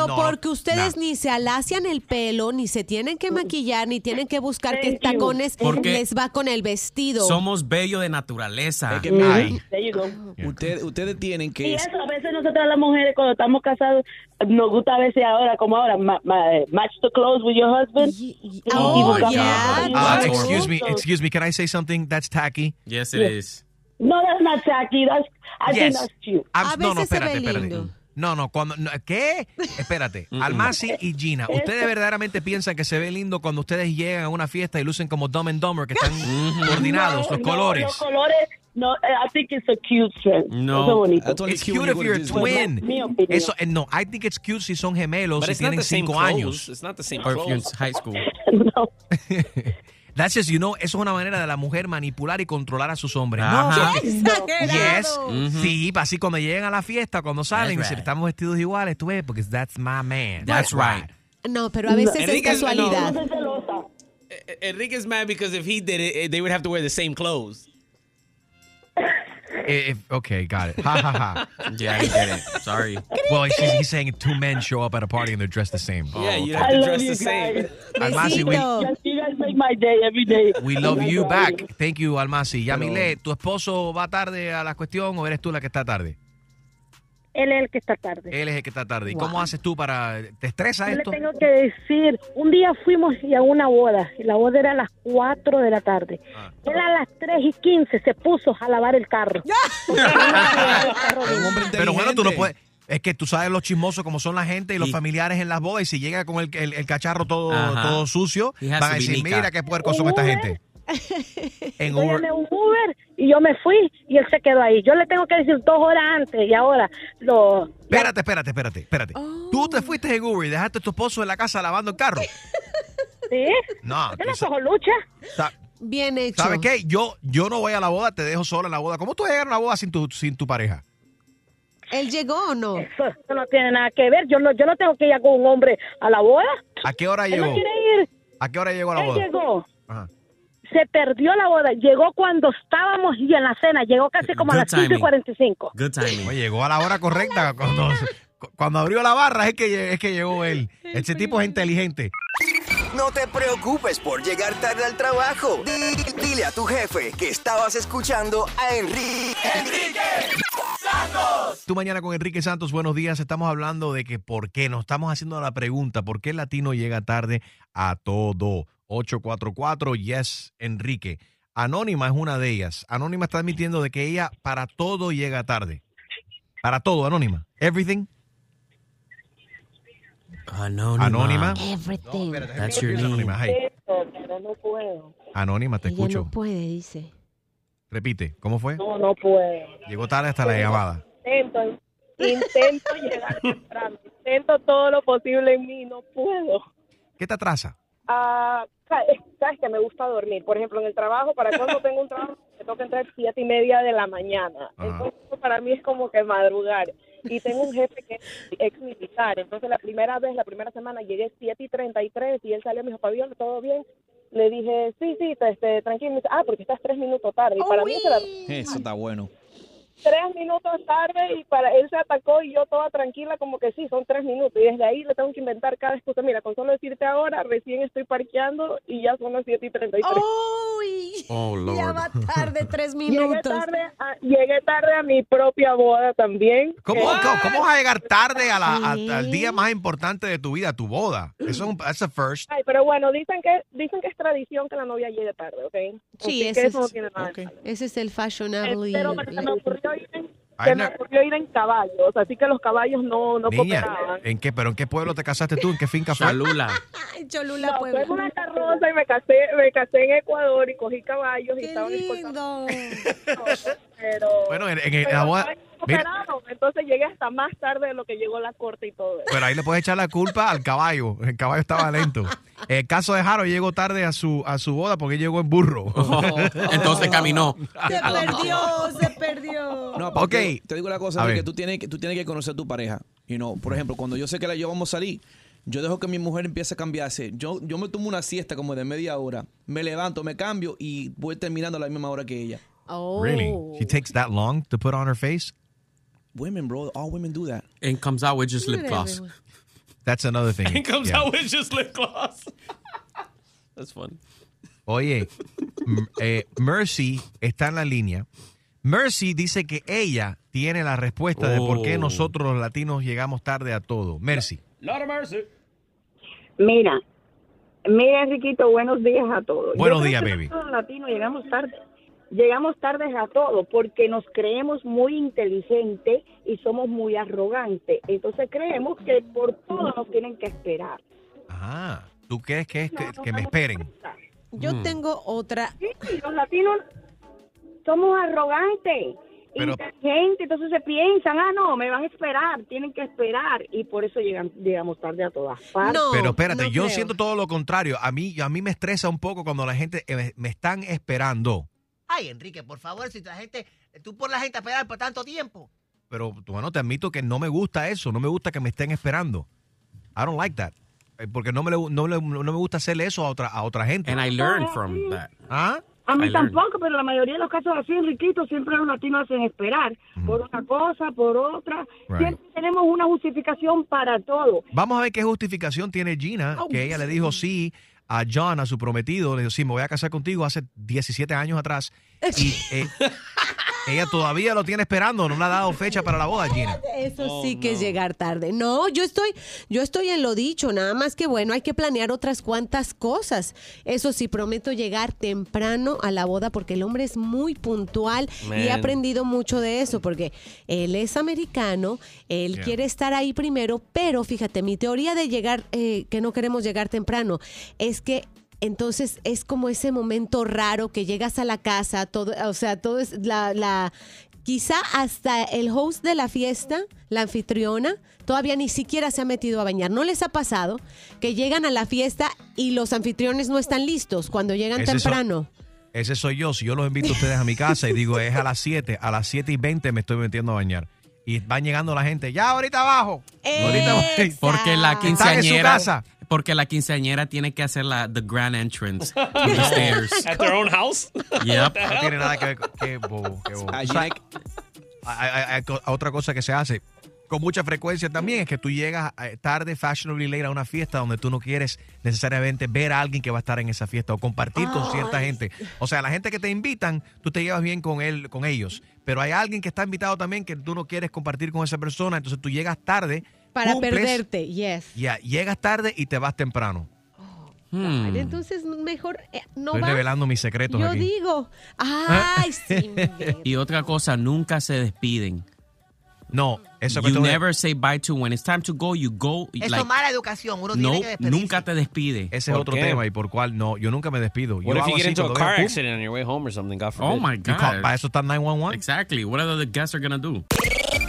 Speaker 2: No,
Speaker 3: porque ustedes ni se alacian el pelo, ni se tienen que maquillar, ni tienen que buscar qué tacones
Speaker 5: Porque
Speaker 3: les va con el vestido.
Speaker 5: Somos bello de naturaleza.
Speaker 6: Ustedes, ustedes tienen
Speaker 12: Y
Speaker 6: que...
Speaker 12: eso, a veces nosotras las mujeres cuando estamos casados, nos gusta a veces ahora, como ahora, ma- ma- eh, match the clothes with your husband. Y- y
Speaker 3: Oh, yeah.
Speaker 2: Ah, excuse me, excuse me, can I say something that's tacky?
Speaker 5: Yes, it is.
Speaker 12: No, that's not tacky. That's, I think
Speaker 2: Yes.
Speaker 12: that's cute.
Speaker 2: I'm- no, no, espérate, espérate. No, no, cuando, no, ¿qué? Espérate. Almasi y Gina, ¿ustedes verdaderamente piensan que se ve lindo cuando ustedes llegan a una fiesta y lucen como Dumb and Dumber, que están coordinados,
Speaker 12: No,
Speaker 2: los
Speaker 12: no,
Speaker 2: colores?
Speaker 12: los colores, no, eh, I think it's a cute trend.
Speaker 2: No. That's only It's cute cute if you're a Disney. twin. Eso, eh, no, I think it's cute si son gemelos
Speaker 6: But it's not
Speaker 2: tienen
Speaker 6: the same
Speaker 2: cinco
Speaker 6: clothes.
Speaker 2: años.
Speaker 6: It's not the same
Speaker 5: Or if you're in
Speaker 6: clothes.
Speaker 5: high school.
Speaker 2: That's just, you know, eso es una manera de la mujer manipular y controlar a sus hombres.
Speaker 5: Ajá.
Speaker 2: No,
Speaker 5: ¡Qué
Speaker 2: Yes.
Speaker 5: Ujú.
Speaker 2: Sí, así cuando llegan a la fiesta, cuando salen,
Speaker 5: That's
Speaker 2: y si
Speaker 5: right.
Speaker 2: estamos vestidos iguales, tú ves, porque that's my man.
Speaker 5: That's right.
Speaker 3: No, pero a veces es
Speaker 6: Enrique,
Speaker 3: casualidad.
Speaker 6: no. Eh, Enrique's mad because if he did it, eh, they would have to wear the same clothes.
Speaker 2: Eh, eh, okay, got it. Ha ha ha.
Speaker 5: Yeah, I get it. Sorry.
Speaker 2: Well, he's, he's saying two men show up at a party and they're dressed the same.
Speaker 6: Yeah, you
Speaker 12: I
Speaker 6: have to
Speaker 12: love
Speaker 6: dress
Speaker 12: you
Speaker 6: the same.
Speaker 12: guys.
Speaker 2: Almasi, we,
Speaker 12: Yes, you guys make my day every day.
Speaker 2: we love you back. Thank you, Almasi. Yamile, ¿tu esposo va tarde a la cuestión o eres tú la que está tarde?
Speaker 13: Él es el que está tarde.
Speaker 2: Él es el que está tarde. ¿Y cómo haces tú para... ¿Te estresa
Speaker 13: Yo le
Speaker 2: esto?
Speaker 13: tengo que decir, un día fuimos y a una boda, y la boda era a las 4 de la tarde.
Speaker 2: Ah.
Speaker 13: Él a las 3 y 15 se puso a lavar el carro.
Speaker 2: Pero bueno, tú no puedes... Es que tú sabes los chismosos como son la gente y los familiares en las bodas y si llega con el, el- el cacharro todo,
Speaker 5: Ajá.
Speaker 2: todo sucio, van a decir, mira qué puercos son esta gente. En
Speaker 13: Yo
Speaker 2: Uber.
Speaker 13: llamé un Uber y yo me fui y él se quedó ahí. Yo le tengo que decir dos horas antes y ahora lo...
Speaker 2: Espérate, espérate, espérate, espérate. Tú te fuiste en Uber y dejaste a tu esposo en la casa lavando el carro.
Speaker 13: ¿Sí?
Speaker 2: No,
Speaker 13: Yo
Speaker 2: sa-
Speaker 13: cojo lucha.
Speaker 2: sa-
Speaker 3: Bien hecho.
Speaker 2: ¿Sabes qué? Yo, yo no voy a la boda, te dejo sola en la boda. ¿Cómo tú vas a llegar a una boda sin tu, sin tu pareja?
Speaker 3: ¿Él llegó o no?
Speaker 13: Eso no tiene nada que ver. Yo no, yo no tengo que ir con un hombre a la boda.
Speaker 2: ¿A qué hora llegó?
Speaker 13: no quiere ir.
Speaker 2: ¿A qué hora llegó a la
Speaker 13: Él
Speaker 2: boda?
Speaker 13: llegó.
Speaker 2: Ajá.
Speaker 13: Se perdió la boda. Llegó cuando estábamos ya en la cena. Llegó casi como a las 5 y
Speaker 2: timing.
Speaker 13: 45.
Speaker 5: Good timing.
Speaker 2: Oye, llegó a la hora correcta. Cuando, cuando abrió la barra es que, es que llegó él. Ese tipo es inteligente.
Speaker 10: No te preocupes por llegar tarde al trabajo. Di- dile a tu jefe que estabas escuchando a Enrique.
Speaker 2: Tú mañana con Enrique Santos, buenos días. Estamos hablando de que por qué, nos estamos haciendo la pregunta, ¿por qué el latino llega tarde a todo? 844 Yes Enrique. Anónima es una de ellas. Anónima está admitiendo de que ella para todo llega tarde. Para todo, Anónima. Everything.
Speaker 5: Anónima.
Speaker 2: Anónima.
Speaker 3: Everything.
Speaker 5: That's your name.
Speaker 2: Anónima, hey.
Speaker 13: Pero no puedo.
Speaker 2: Anónima, te
Speaker 3: Ella
Speaker 2: escucho.
Speaker 3: no puede, dice.
Speaker 2: Repite, ¿cómo fue?
Speaker 13: No, no puedo.
Speaker 2: Llegó tarde hasta la llamada.
Speaker 13: Intento, intento llegar temprano. Intento todo lo posible en mí. No puedo.
Speaker 2: ¿Qué te atrasa?
Speaker 13: Ah, sabes sabes que me gusta dormir. Por ejemplo, en el trabajo, para cuando tengo un trabajo, me toca entrar siete y media de la mañana. Entonces, para mí es como que madrugar. Y tengo un jefe que es ex militar. Entonces, la primera vez, la primera semana, llegué siete y treinta y tres y él salió me dijo, Pablo, ¿todo bien? Le dije, sí, sí, este, tranquilo. Me dice, ah, porque estás tres minutos tarde. Y para mí era
Speaker 14: Eso está bueno.
Speaker 13: Tres minutos tarde y para él se atacó y yo toda tranquila como que sí, son tres minutos. Y desde ahí le tengo que inventar cada excusa. Mira, con solo decirte ahora, recién estoy parqueando y ya son las siete y treinta y tres.
Speaker 5: Oh, Lord.
Speaker 3: Ya va tarde tres
Speaker 13: Llegué
Speaker 3: minutos.
Speaker 13: tarde, a, llegué tarde a mi propia boda también.
Speaker 2: ¿Cómo,
Speaker 13: Eh,
Speaker 2: cómo, cómo vas a llegar tarde a la- a- al día más importante de tu vida, tu boda? Eso es un that's a first.
Speaker 13: Ay, pero bueno, dicen que dicen que es tradición que la novia llegue tarde, ¿ok?
Speaker 3: Sí,
Speaker 13: Así
Speaker 3: ese
Speaker 13: que eso no
Speaker 3: es,
Speaker 13: tiene nada. malo.
Speaker 3: ese es el fashionable.
Speaker 13: Eh, Pero me- se me ocurrió ir en, se me
Speaker 2: no.
Speaker 13: ocurrió ir en caballos, así que los caballos no, no
Speaker 2: Niña,
Speaker 13: cooperaban.
Speaker 2: ¿en qué, pero en qué pueblo te casaste tú? ¿En qué finca fue?
Speaker 5: Cholula.
Speaker 3: Cholula,
Speaker 13: No,
Speaker 3: Puebla.
Speaker 13: fue una carroza y me casé, me casé en Ecuador y cogí caballos y
Speaker 3: Qué
Speaker 13: estaban
Speaker 3: lindo.
Speaker 13: pero
Speaker 2: Bueno, en, en- en
Speaker 13: pero
Speaker 2: la boda-
Speaker 13: entonces llegué hasta más tarde de lo que llegó la corte y todo eso.
Speaker 2: pero ahí le puedes echar la culpa al caballo. El caballo estaba lento. El caso de Jaro llegó tarde a su a su boda porque llegó en burro.
Speaker 5: Entonces caminó.
Speaker 3: Se perdió, se perdió.
Speaker 14: No,
Speaker 2: Ok.
Speaker 14: porque te digo una cosa,
Speaker 2: A ver.
Speaker 14: tú tienes, que, tú tienes que conocer a tu pareja. Y no, por ejemplo, cuando yo sé que la yo vamos a salir, yo dejo que mi mujer empiece a cambiarse. Yo, yo me tomo una siesta como de media hora, me levanto, me cambio y voy terminando a la misma hora que ella.
Speaker 3: Oh.
Speaker 2: Really? She takes that long to put on her face?
Speaker 14: Women, bro, all women do that.
Speaker 5: And comes out with just lip gloss.
Speaker 2: That's another thing.
Speaker 5: It comes
Speaker 2: Yeah.
Speaker 5: out with just lip gloss. That's funny.
Speaker 2: Oye, m- eh, Mercy está en la línea. Mercy dice que ella tiene la respuesta de por qué
Speaker 5: Oh.
Speaker 2: nosotros los latinos llegamos tarde a todo. Mercy.
Speaker 14: Lord of mercy.
Speaker 15: Mira, mira, Enriquito, buenos días a todos.
Speaker 2: Buenos días, baby.
Speaker 15: nosotros Los latinos llegamos tarde. Llegamos tarde a todo porque nos creemos muy inteligentes y somos muy arrogantes. Entonces creemos que por todo nos tienen que esperar.
Speaker 2: Ah, ¿tú crees que es que, que me esperen?
Speaker 3: Yo
Speaker 2: Mm.
Speaker 3: tengo otra.
Speaker 15: Sí, los latinos somos arrogantes,
Speaker 2: Pero-
Speaker 15: inteligentes, entonces se piensan, ah, no, me van a esperar, tienen que esperar y por eso llegan, llegamos tarde a todas partes.
Speaker 2: Pero espérate, yo siento todo lo contrario. A mí, a mí me estresa un poco cuando la gente eh, me están esperando.
Speaker 4: Ay, Enrique, por favor, si la gente, tú por la gente a esperar por tanto tiempo.
Speaker 2: Pero bueno, te admito que no me gusta eso. No me gusta que me estén esperando. I don't like that. Eh, Porque no me, le- no, le- no me gusta hacerle eso a otra, a otra gente.
Speaker 5: And I learned from that.
Speaker 2: ¿Ah?
Speaker 15: A mí
Speaker 5: I learned.
Speaker 15: tampoco, pero la mayoría de los casos así, Enriquito, siempre los latinos hacen esperar por una cosa, por otra.
Speaker 2: Right.
Speaker 15: Siempre tenemos una justificación para todo.
Speaker 2: Vamos a ver qué justificación tiene Gina, que ella le dijo sí a John, a su prometido. Le dijo, sí, me voy a casar contigo hace 17 años atrás. Y eh, ella todavía lo tiene esperando. No le ha dado fecha para la boda, Gina.
Speaker 3: Eso sí que es llegar tarde. No, yo estoy, yo estoy en lo dicho, nada más que bueno, hay que planear otras cuantas cosas. Eso sí, prometo llegar temprano a la boda porque el hombre es muy puntual y he aprendido mucho de eso porque él es americano, él
Speaker 16: Yeah.
Speaker 3: quiere estar ahí primero, pero fíjate, mi teoría de llegar, eh, que no queremos llegar temprano, es que entonces es como ese momento raro que llegas a la casa, todo, o sea, todo es la, la quizá hasta el host de la fiesta, la anfitriona, todavía ni siquiera se ha metido a bañar. ¿No les ha pasado que llegan a la fiesta y los anfitriones no están listos cuando llegan temprano?
Speaker 2: Ese soy yo. Si yo los invito a ustedes a mi casa y digo es a las 7, a las 7 y 20 me estoy metiendo a bañar. Y van llegando la gente. Ya, ahorita abajo. Ahorita.
Speaker 5: Porque la
Speaker 2: Están en su
Speaker 5: quinceañera.
Speaker 2: casa.
Speaker 5: Porque la quinceañera tiene que hacer la the grand entrance to the stairs.
Speaker 6: At their own house.
Speaker 5: Yep.
Speaker 2: No tiene nada que ver con... Qué bobo, qué bobo.
Speaker 14: Allí
Speaker 2: O sea,
Speaker 14: hay-
Speaker 2: hay- hay- hay co- otra cosa que se hace con mucha frecuencia también es que tú llegas eh, tarde, fashionably late a una fiesta donde tú no quieres necesariamente ver a alguien que va a estar en esa fiesta o compartir con cierta gente. O sea, la gente que te invitan, tú te llevas bien con él, con ellos. Pero hay alguien que está invitado también que tú no quieres compartir con esa persona, entonces tú llegas tarde,
Speaker 3: Para
Speaker 2: cumples,
Speaker 3: perderte, yes.
Speaker 2: Ya, llegas tarde y te vas temprano.
Speaker 5: Hmm.
Speaker 3: Entonces, mejor eh, no
Speaker 2: Estoy
Speaker 3: va.
Speaker 2: revelando mis secretos
Speaker 3: Yo
Speaker 2: aquí.
Speaker 3: digo, ay, sí.
Speaker 5: Y otra cosa, nunca se despiden.
Speaker 2: No, eso
Speaker 5: You never say bye to when it's time to go, you go.
Speaker 4: Eso
Speaker 5: like,
Speaker 4: es mala educación. Uno
Speaker 5: no,
Speaker 4: tiene que despedirse.
Speaker 5: nunca te despide.
Speaker 2: Ese es
Speaker 6: ¿Por
Speaker 2: otro
Speaker 6: qué?
Speaker 2: tema y por cual no, yo nunca me despido. Yo
Speaker 6: What if
Speaker 2: hago
Speaker 6: you get into a car accident on your way home or something? God
Speaker 5: Oh
Speaker 6: forbid.
Speaker 5: my
Speaker 2: you call-
Speaker 5: God.
Speaker 2: para eso está 911.
Speaker 5: Exactly. What are the guests are gonna do?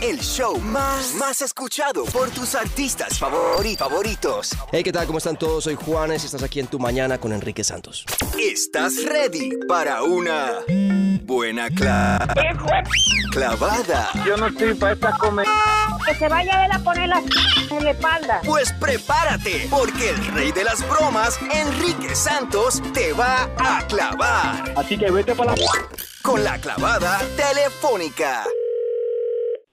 Speaker 10: El show más, más escuchado por tus artistas favori- favoritos.
Speaker 16: Hey, ¿qué tal? ¿Cómo están todos? Soy Juanes y estás aquí en Tu Mañana con Enrique Santos.
Speaker 10: ¿Estás ready para una buena cla- clavada?
Speaker 7: Yo no estoy para esta comedia.
Speaker 15: Que se vaya él a poner las en la espalda.
Speaker 10: Pues prepárate, porque el rey de las bromas, Enrique Santos, te va a clavar.
Speaker 7: Así que vete para la...
Speaker 10: Con la clavada telefónica.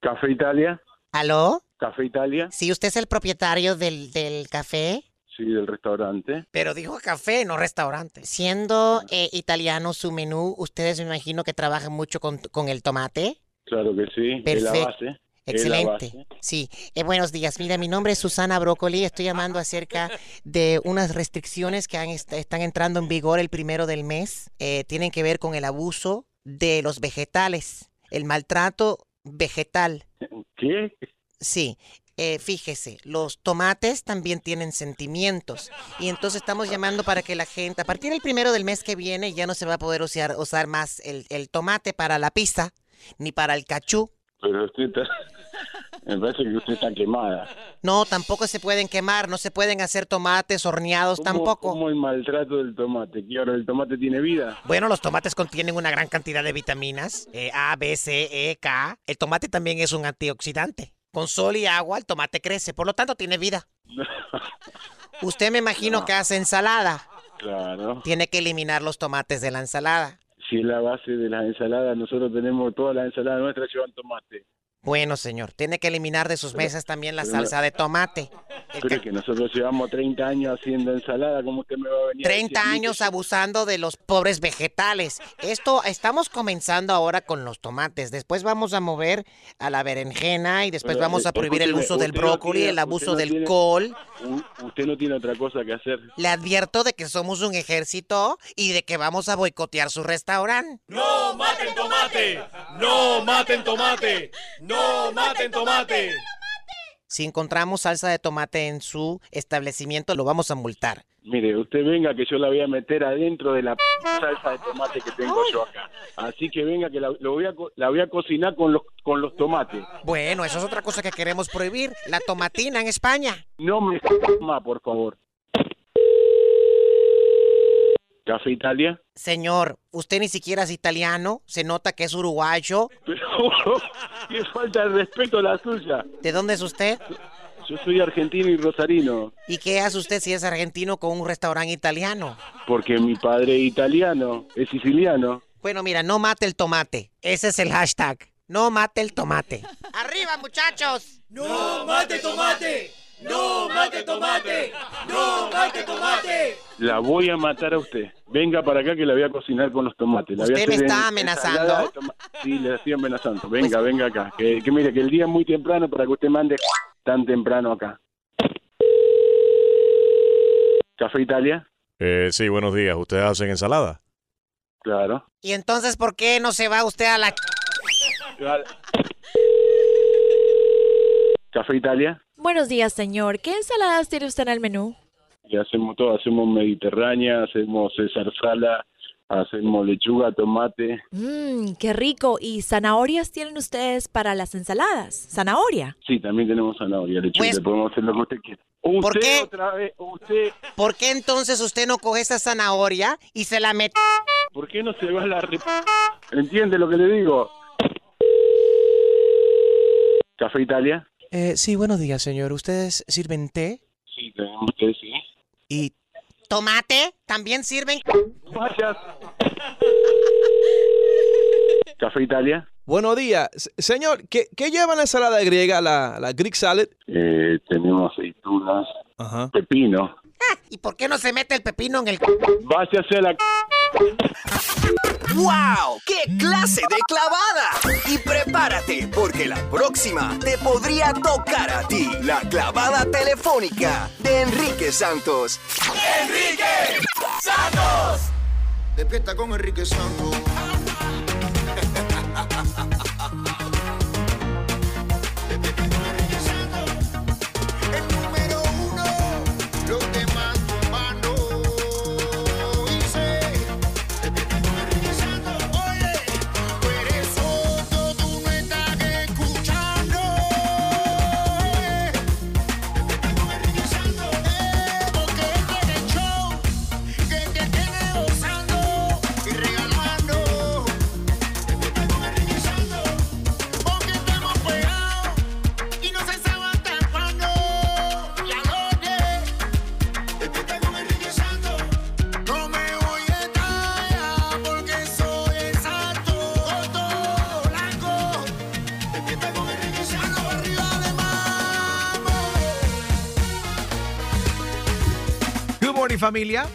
Speaker 8: Café Italia,
Speaker 4: ¿Aló?
Speaker 8: Café Italia,
Speaker 4: Sí, usted es el propietario del, del café.
Speaker 8: sí, del restaurante.
Speaker 4: Pero dijo café, no restaurante. Siendo eh, italiano su menú, ustedes me imagino que trabajan mucho con, con el tomate.
Speaker 8: Claro que sí, es la
Speaker 4: Perfecto.
Speaker 8: base.
Speaker 4: Excelente. Sí, Eh, buenos días. Mira, mi nombre es Susana Brócoli. Estoy llamando acerca de unas restricciones que han est- están entrando en vigor el primero del mes. Eh, tienen que ver con el abuso de los vegetales, el maltrato vegetal.
Speaker 8: ¿Qué?
Speaker 4: Sí, eh, fíjese, los tomates también tienen sentimientos y entonces estamos llamando para que la gente, a partir del primero del mes que viene, ya no se va a poder usar, usar más el, el tomate para la pizza ni para el cachú.
Speaker 8: Pero. Me parece que usted está quemada.
Speaker 4: No, tampoco se pueden quemar, no se pueden hacer tomates horneados
Speaker 8: ¿Cómo-
Speaker 4: tampoco.
Speaker 8: ¿Cómo el maltrato del tomate? ¿Que ahora el tomate tiene vida?
Speaker 4: Bueno, los tomates contienen una gran cantidad de vitaminas, eh, A, B, C, E, K. El tomate también es un antioxidante. Con sol y agua el tomate crece, por lo tanto tiene vida. Usted me imagino que hace ensalada.
Speaker 8: Claro.
Speaker 4: Tiene que eliminar los tomates de la ensalada.
Speaker 8: Si es la base de las ensaladas, nosotros tenemos todas las ensaladas nuestras llevan tomate.
Speaker 4: Bueno, señor, tiene que eliminar de sus
Speaker 8: Pero-
Speaker 4: mesas también la
Speaker 8: no-
Speaker 4: salsa de tomate.
Speaker 8: Es que nosotros llevamos 30 años haciendo ensalada, ¿cómo usted me va a venir? a
Speaker 4: 30
Speaker 8: decir a mí que
Speaker 4: años abusando de los pobres vegetales. Esto estamos comenzando ahora con los tomates. Después vamos a mover a la berenjena y después
Speaker 8: Pero,
Speaker 4: vamos a
Speaker 8: eh,
Speaker 4: prohibir el uso del
Speaker 8: no
Speaker 4: brócoli,
Speaker 8: tiene-
Speaker 4: el abuso
Speaker 8: no
Speaker 4: del
Speaker 8: tiene-
Speaker 4: col.
Speaker 8: Usted no tiene otra cosa que hacer.
Speaker 4: Le advierto de que somos un ejército y de que vamos a boicotear su restaurante.
Speaker 17: ¡No maten tomate! ¡No maten tomate! ¡No maten tomate!
Speaker 4: Si encontramos salsa de tomate en su establecimiento, lo vamos a multar.
Speaker 8: Mire, usted venga que yo la voy a meter adentro de la p- salsa de tomate que tengo yo acá. Así que venga que la, lo voy a, co- la voy a cocinar con los, con los tomates.
Speaker 4: Bueno, eso es otra cosa que queremos prohibir, la tomatina en España.
Speaker 8: No me más, por favor. Café Italia.
Speaker 4: Señor, usted ni siquiera es italiano, se nota que es uruguayo.
Speaker 8: Pero qué falta de respeto la suya.
Speaker 4: ¿De dónde es usted?
Speaker 8: Yo soy argentino y rosarino,
Speaker 4: ¿Y qué hace usted si es argentino con un restaurante italiano?
Speaker 8: porque mi padre es italiano, es siciliano.
Speaker 4: Bueno, mira, no mate el tomate. Ese es el hashtag. No mate el tomate. ¡Arriba, muchachos!
Speaker 17: ¡No mate tomate! ¡No mate tomate! ¡No mate tomate!
Speaker 8: La voy a matar a usted. Venga para acá que la voy a cocinar con los tomates. La voy a
Speaker 4: ¿Usted me está amenazando?
Speaker 8: Sí, le estoy amenazando. Venga, venga acá. Que, que mire, que el día es muy temprano para que usted mande tan temprano acá. Café Italia.
Speaker 18: Eh, sí, buenos días. ¿Ustedes hacen ensalada?
Speaker 8: Claro.
Speaker 4: ¿Y entonces por qué no se va usted a la...
Speaker 8: Café Italia.
Speaker 19: Buenos días, señor. ¿Qué ensaladas tiene usted en el menú?
Speaker 8: Y hacemos todo. Hacemos mediterránea, hacemos César Sala, hacemos lechuga, tomate.
Speaker 19: Mmm, qué rico. ¿Y zanahorias tienen ustedes para las ensaladas? ¿Zanahoria?
Speaker 8: Sí, también tenemos zanahoria, lechuga.
Speaker 4: Pues-
Speaker 8: podemos hacer lo que usted quiera. Usted
Speaker 4: ¿Por qué?
Speaker 8: otra vez, usted...
Speaker 4: ¿Por qué entonces usted no coge esa zanahoria y se la mete?
Speaker 8: ¿Por qué no se va a la... re- ¿Entiende lo que le digo? Café Italia.
Speaker 4: Eh, sí, buenos días, señor. ¿Ustedes sirven té?
Speaker 8: Sí, tenemos té, sí.
Speaker 4: ¿Y tomate? ¿También sirven?
Speaker 8: Gracias. Café Italia.
Speaker 14: Buenos días. Señor, ¿qué, qué lleva la ensalada griega, la, la Greek salad?
Speaker 8: Eh, tenemos aceitunas, pepino.
Speaker 4: ¿Y por qué no se mete el pepino en el...
Speaker 8: Váyase a la...
Speaker 10: ¡Wow! ¡Qué clase de clavada! Y prepárate, porque la próxima te podría tocar a ti. La clavada telefónica de Enrique Santos.
Speaker 17: ¡Enrique Santos!
Speaker 20: Despierta con Enrique Santos.
Speaker 2: Familia.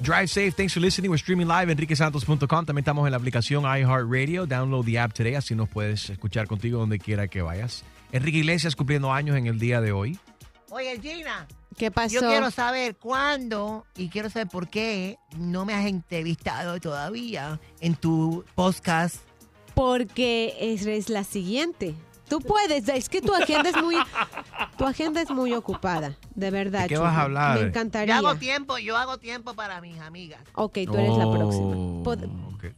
Speaker 2: Drive safe. Thanks for listening. We're streaming live enriquesantos.com. También estamos en la aplicación iHeartRadio. Download the app today, así nos puedes escuchar contigo donde quiera que vayas. Enrique Iglesias cumpliendo años en el día de hoy.
Speaker 21: Oye, Gina.
Speaker 3: ¿Qué pasó?
Speaker 21: Yo quiero saber cuándo y quiero saber por qué no me has entrevistado todavía en tu podcast.
Speaker 3: Porque es la siguiente. Tú puedes, es que tu agenda es muy, tu agenda es muy ocupada, de verdad.
Speaker 2: ¿De qué
Speaker 3: Chuy.
Speaker 2: vas a hablar?
Speaker 3: Me
Speaker 21: Yo
Speaker 3: encantaría.
Speaker 21: hago tiempo, yo hago tiempo para mis amigas.
Speaker 3: Ok, tú eres la próxima.
Speaker 2: Oh,
Speaker 3: Pod-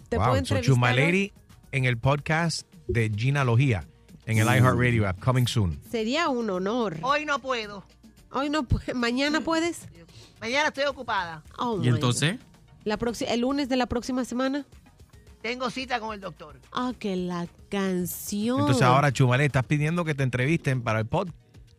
Speaker 3: ¿Te
Speaker 2: Wow,
Speaker 3: puedo
Speaker 2: so
Speaker 3: entrevistar?
Speaker 2: Chuma
Speaker 3: hoy?
Speaker 2: Lady en el podcast de Gina Logía en el iHeartRadio app. Coming soon.
Speaker 3: Sería un honor.
Speaker 21: Hoy no puedo.
Speaker 3: Hoy no, pu- mañana puedes.
Speaker 21: Mañana estoy ocupada.
Speaker 3: Oh,
Speaker 5: ¿Y entonces?
Speaker 3: La el lunes de la próxima semana.
Speaker 21: Tengo cita con el doctor.
Speaker 3: Ah, que la canción.
Speaker 2: Entonces ahora, Chuma Lady, estás pidiendo que te entrevisten para el, pod,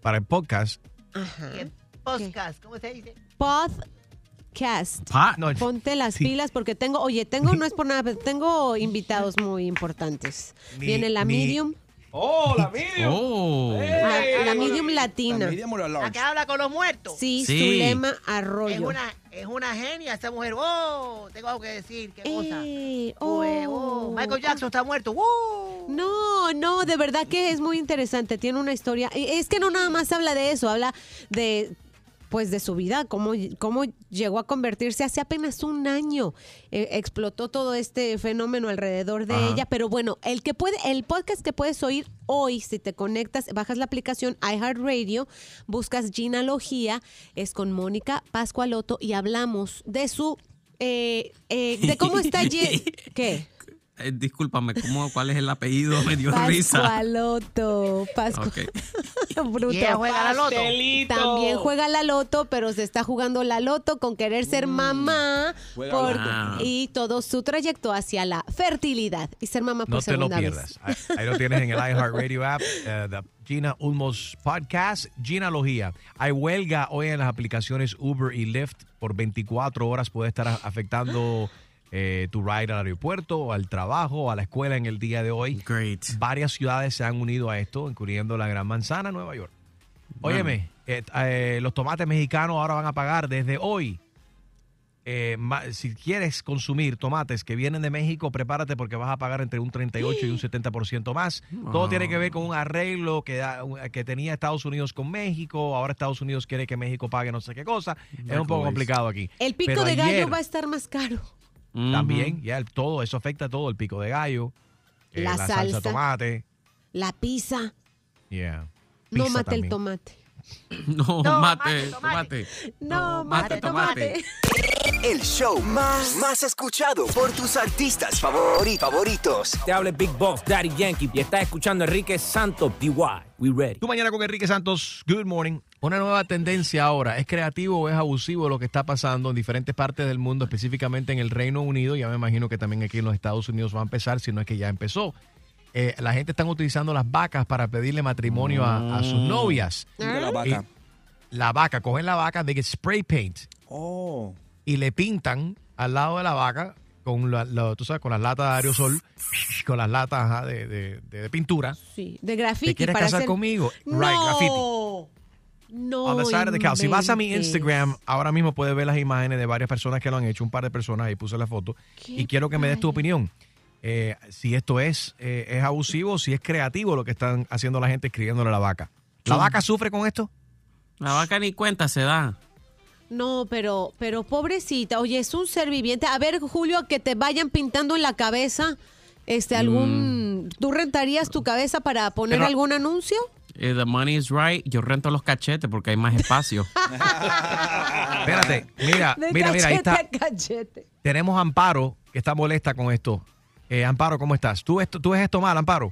Speaker 2: para el podcast.
Speaker 3: Ajá.
Speaker 21: ¿Qué podcast? ¿Cómo se dice?
Speaker 3: Podcast.
Speaker 2: Ah, no,
Speaker 3: Ponte las
Speaker 2: sí.
Speaker 3: pilas porque tengo, oye, tengo, no es por nada, pero tengo invitados muy importantes. Viene la Medium,
Speaker 14: ¡Oh, la medium!
Speaker 5: Oh.
Speaker 3: la, la Medium Latina.
Speaker 14: La medium o la
Speaker 21: que habla con los muertos.
Speaker 3: Sí,
Speaker 5: Sí.
Speaker 3: Zulema
Speaker 21: Es
Speaker 3: Arroyo.
Speaker 21: una, es una genia esa mujer. ¡Oh! Tengo algo que decir. ¿Qué cosa?
Speaker 3: Eh,
Speaker 21: Pues,
Speaker 3: oh.
Speaker 21: oh, Michael Jackson está muerto. ¡Oh!
Speaker 3: No, no, de verdad que es muy interesante. Tiene una historia. Es que no nada más habla de eso, habla de pues de su vida, cómo, cómo llegó a convertirse hace apenas un año. Eh, explotó todo este fenómeno alrededor de
Speaker 2: Ajá.
Speaker 3: ella. Pero bueno, el que puede, el podcast que puedes oír hoy, si te conectas, bajas la aplicación iHeartRadio, buscas Ginalogía, es con Mónica Pascualoto y hablamos de su eh, eh, de cómo está Ye- ¿Qué?
Speaker 5: Eh, discúlpame, ¿cómo, ¿cuál es el apellido? Me dio risa.
Speaker 3: Pascualoto. Pascua-
Speaker 5: Ok.
Speaker 3: Bruto.
Speaker 21: Juega la loto.
Speaker 3: También juega la loto, pero se está jugando la loto con querer ser mamá por-
Speaker 5: loto.
Speaker 3: y todo su trayecto hacia la fertilidad y ser mamá por
Speaker 2: No te lo pierdas. Ahí, lo tienes en el iHeartRadio app, eh, the Gina Ulmos Podcast, Gina Logía. Hay huelga hoy en las aplicaciones Uber y Lyft. Por 24 horas puede estar afectando eh, tu ride al aeropuerto, al trabajo, a la escuela en el día de hoy.
Speaker 5: Great.
Speaker 2: Varias ciudades se han unido a esto, incluyendo la Gran Manzana, Nueva York.
Speaker 5: Bueno.
Speaker 2: Óyeme, eh, eh, los tomates mexicanos ahora van a pagar desde hoy. Eh, si quieres consumir tomates que vienen de México, prepárate porque vas a pagar entre un 38 y un 70% más. Todo tiene que ver con un arreglo que, da- que tenía Estados Unidos con México. Ahora Estados Unidos quiere que México pague no sé qué cosa. Es un poco complicado aquí.
Speaker 3: El pico
Speaker 2: Pero
Speaker 3: de gallo
Speaker 2: ayer
Speaker 3: va a estar más caro.
Speaker 2: También, ya el- todo eso afecta a todo. El pico de gallo, eh,
Speaker 3: La
Speaker 2: salsa
Speaker 3: salsa.
Speaker 2: tomate.
Speaker 3: La pizza.
Speaker 2: Yeah.
Speaker 3: No mate el tomate.
Speaker 5: No,
Speaker 21: No,
Speaker 5: mate,
Speaker 21: tomate,
Speaker 5: tomate.
Speaker 3: No,
Speaker 5: mate,
Speaker 3: mate
Speaker 5: tomate.
Speaker 3: tomate.
Speaker 10: El show más, más escuchado por tus artistas favori- favoritos.
Speaker 22: Te habla Big Boss, Daddy Yankee, y estás escuchando a Enrique Santos, DY. We ready.
Speaker 2: Tú mañana con Enrique Santos, good morning. Una nueva tendencia ahora, ¿es creativo o es abusivo lo que está pasando en diferentes partes del mundo, específicamente en el Reino Unido? Ya me imagino que también aquí en los Estados Unidos va a empezar, si no es que ya empezó. eh, la gente están utilizando las vacas para pedirle matrimonio a, a sus novias.
Speaker 14: De la vaca.
Speaker 2: Y la vaca, cogen la vaca, de spray paint
Speaker 14: Oh.
Speaker 2: Y le pintan al lado de la vaca con, la, la- tú sabes, con las latas de aerosol, con las latas ajá, de, de- de- de pintura.
Speaker 3: Sí, de graffiti.
Speaker 2: ¿Te quieres
Speaker 3: para
Speaker 2: casar
Speaker 3: hacer-
Speaker 2: conmigo?
Speaker 3: No.
Speaker 2: Right, graffiti.
Speaker 3: No.
Speaker 2: On the side of the cow. Si vas a mi. Instagram, ahora mismo puedes ver las imágenes de varias personas que lo han hecho, un par de personas, ahí puse la foto. Y quiero que me des tu opinión. Eh, si esto es, eh, es abusivo, si es creativo lo que están haciendo la gente escribiéndole a la vaca. ¿La
Speaker 5: Sí.
Speaker 2: vaca sufre con esto?
Speaker 5: La vaca ni cuenta se da.
Speaker 3: No, pero, pero pobrecita, oye, es un ser viviente. A ver, Julio, que te vayan pintando en la cabeza, este, algún, ¿tú rentarías tu cabeza para poner
Speaker 5: Pero-
Speaker 3: algún anuncio?
Speaker 5: Eh, the money is right. Yo rento los cachetes porque hay más espacio.
Speaker 2: Espérate, mira,
Speaker 3: De
Speaker 2: mira, mira, ahí está.
Speaker 3: cachete.
Speaker 2: Tenemos a Amparo, que está molesta con esto. Eh, Amparo, ¿cómo estás? ¿Tú, esto, ¿Tú ves esto mal, Amparo?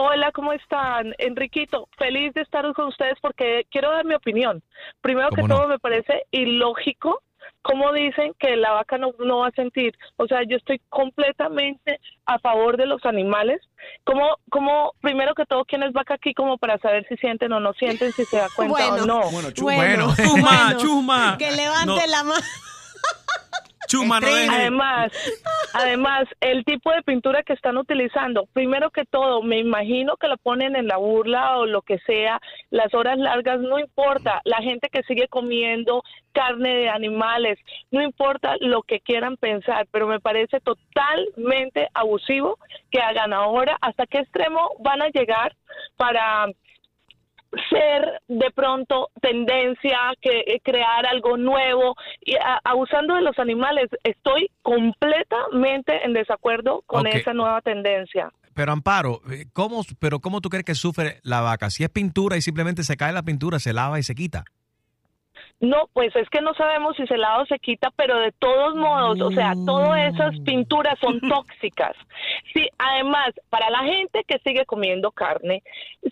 Speaker 23: Hola, ¿cómo están? Enriquito, feliz de estar con ustedes porque quiero dar mi opinión. Primero que
Speaker 2: ¿Cómo no?
Speaker 23: todo, me parece ilógico cómo dicen que la vaca no, no va a sentir. O sea, yo estoy completamente a favor de los animales. Como, como primero que todo, ¿quién es vaca aquí como para saber si sienten o no sienten, si se da cuenta
Speaker 3: Bueno,
Speaker 23: o no?
Speaker 3: Bueno, Bueno,
Speaker 5: chuma,
Speaker 3: bueno,
Speaker 5: chuma.
Speaker 3: Que levante
Speaker 5: No.
Speaker 3: la mano.
Speaker 5: Chuma, no deje.
Speaker 23: Además, además, el tipo de pintura que están utilizando, primero que todo, me imagino que lo ponen en la burla o lo que sea, las horas largas, no importa, la gente que sigue comiendo carne de animales, no importa lo que quieran pensar, pero me parece totalmente abusivo que hagan ahora, hasta qué extremo van a llegar para ser de pronto tendencia, que eh, crear algo nuevo y a- abusando de los animales. Estoy completamente en desacuerdo con esa nueva tendencia.
Speaker 2: Pero Amparo, eh, ¿cómo, pero ¿cómo tú crees que sufre la vaca? Si es pintura y simplemente se cae la pintura, se lava y se quita.
Speaker 23: No, pues es que no sabemos si se lava o se quita, pero de todos modos, o sea, todas esas pinturas son tóxicas. Sí, además, para la gente que sigue comiendo carne,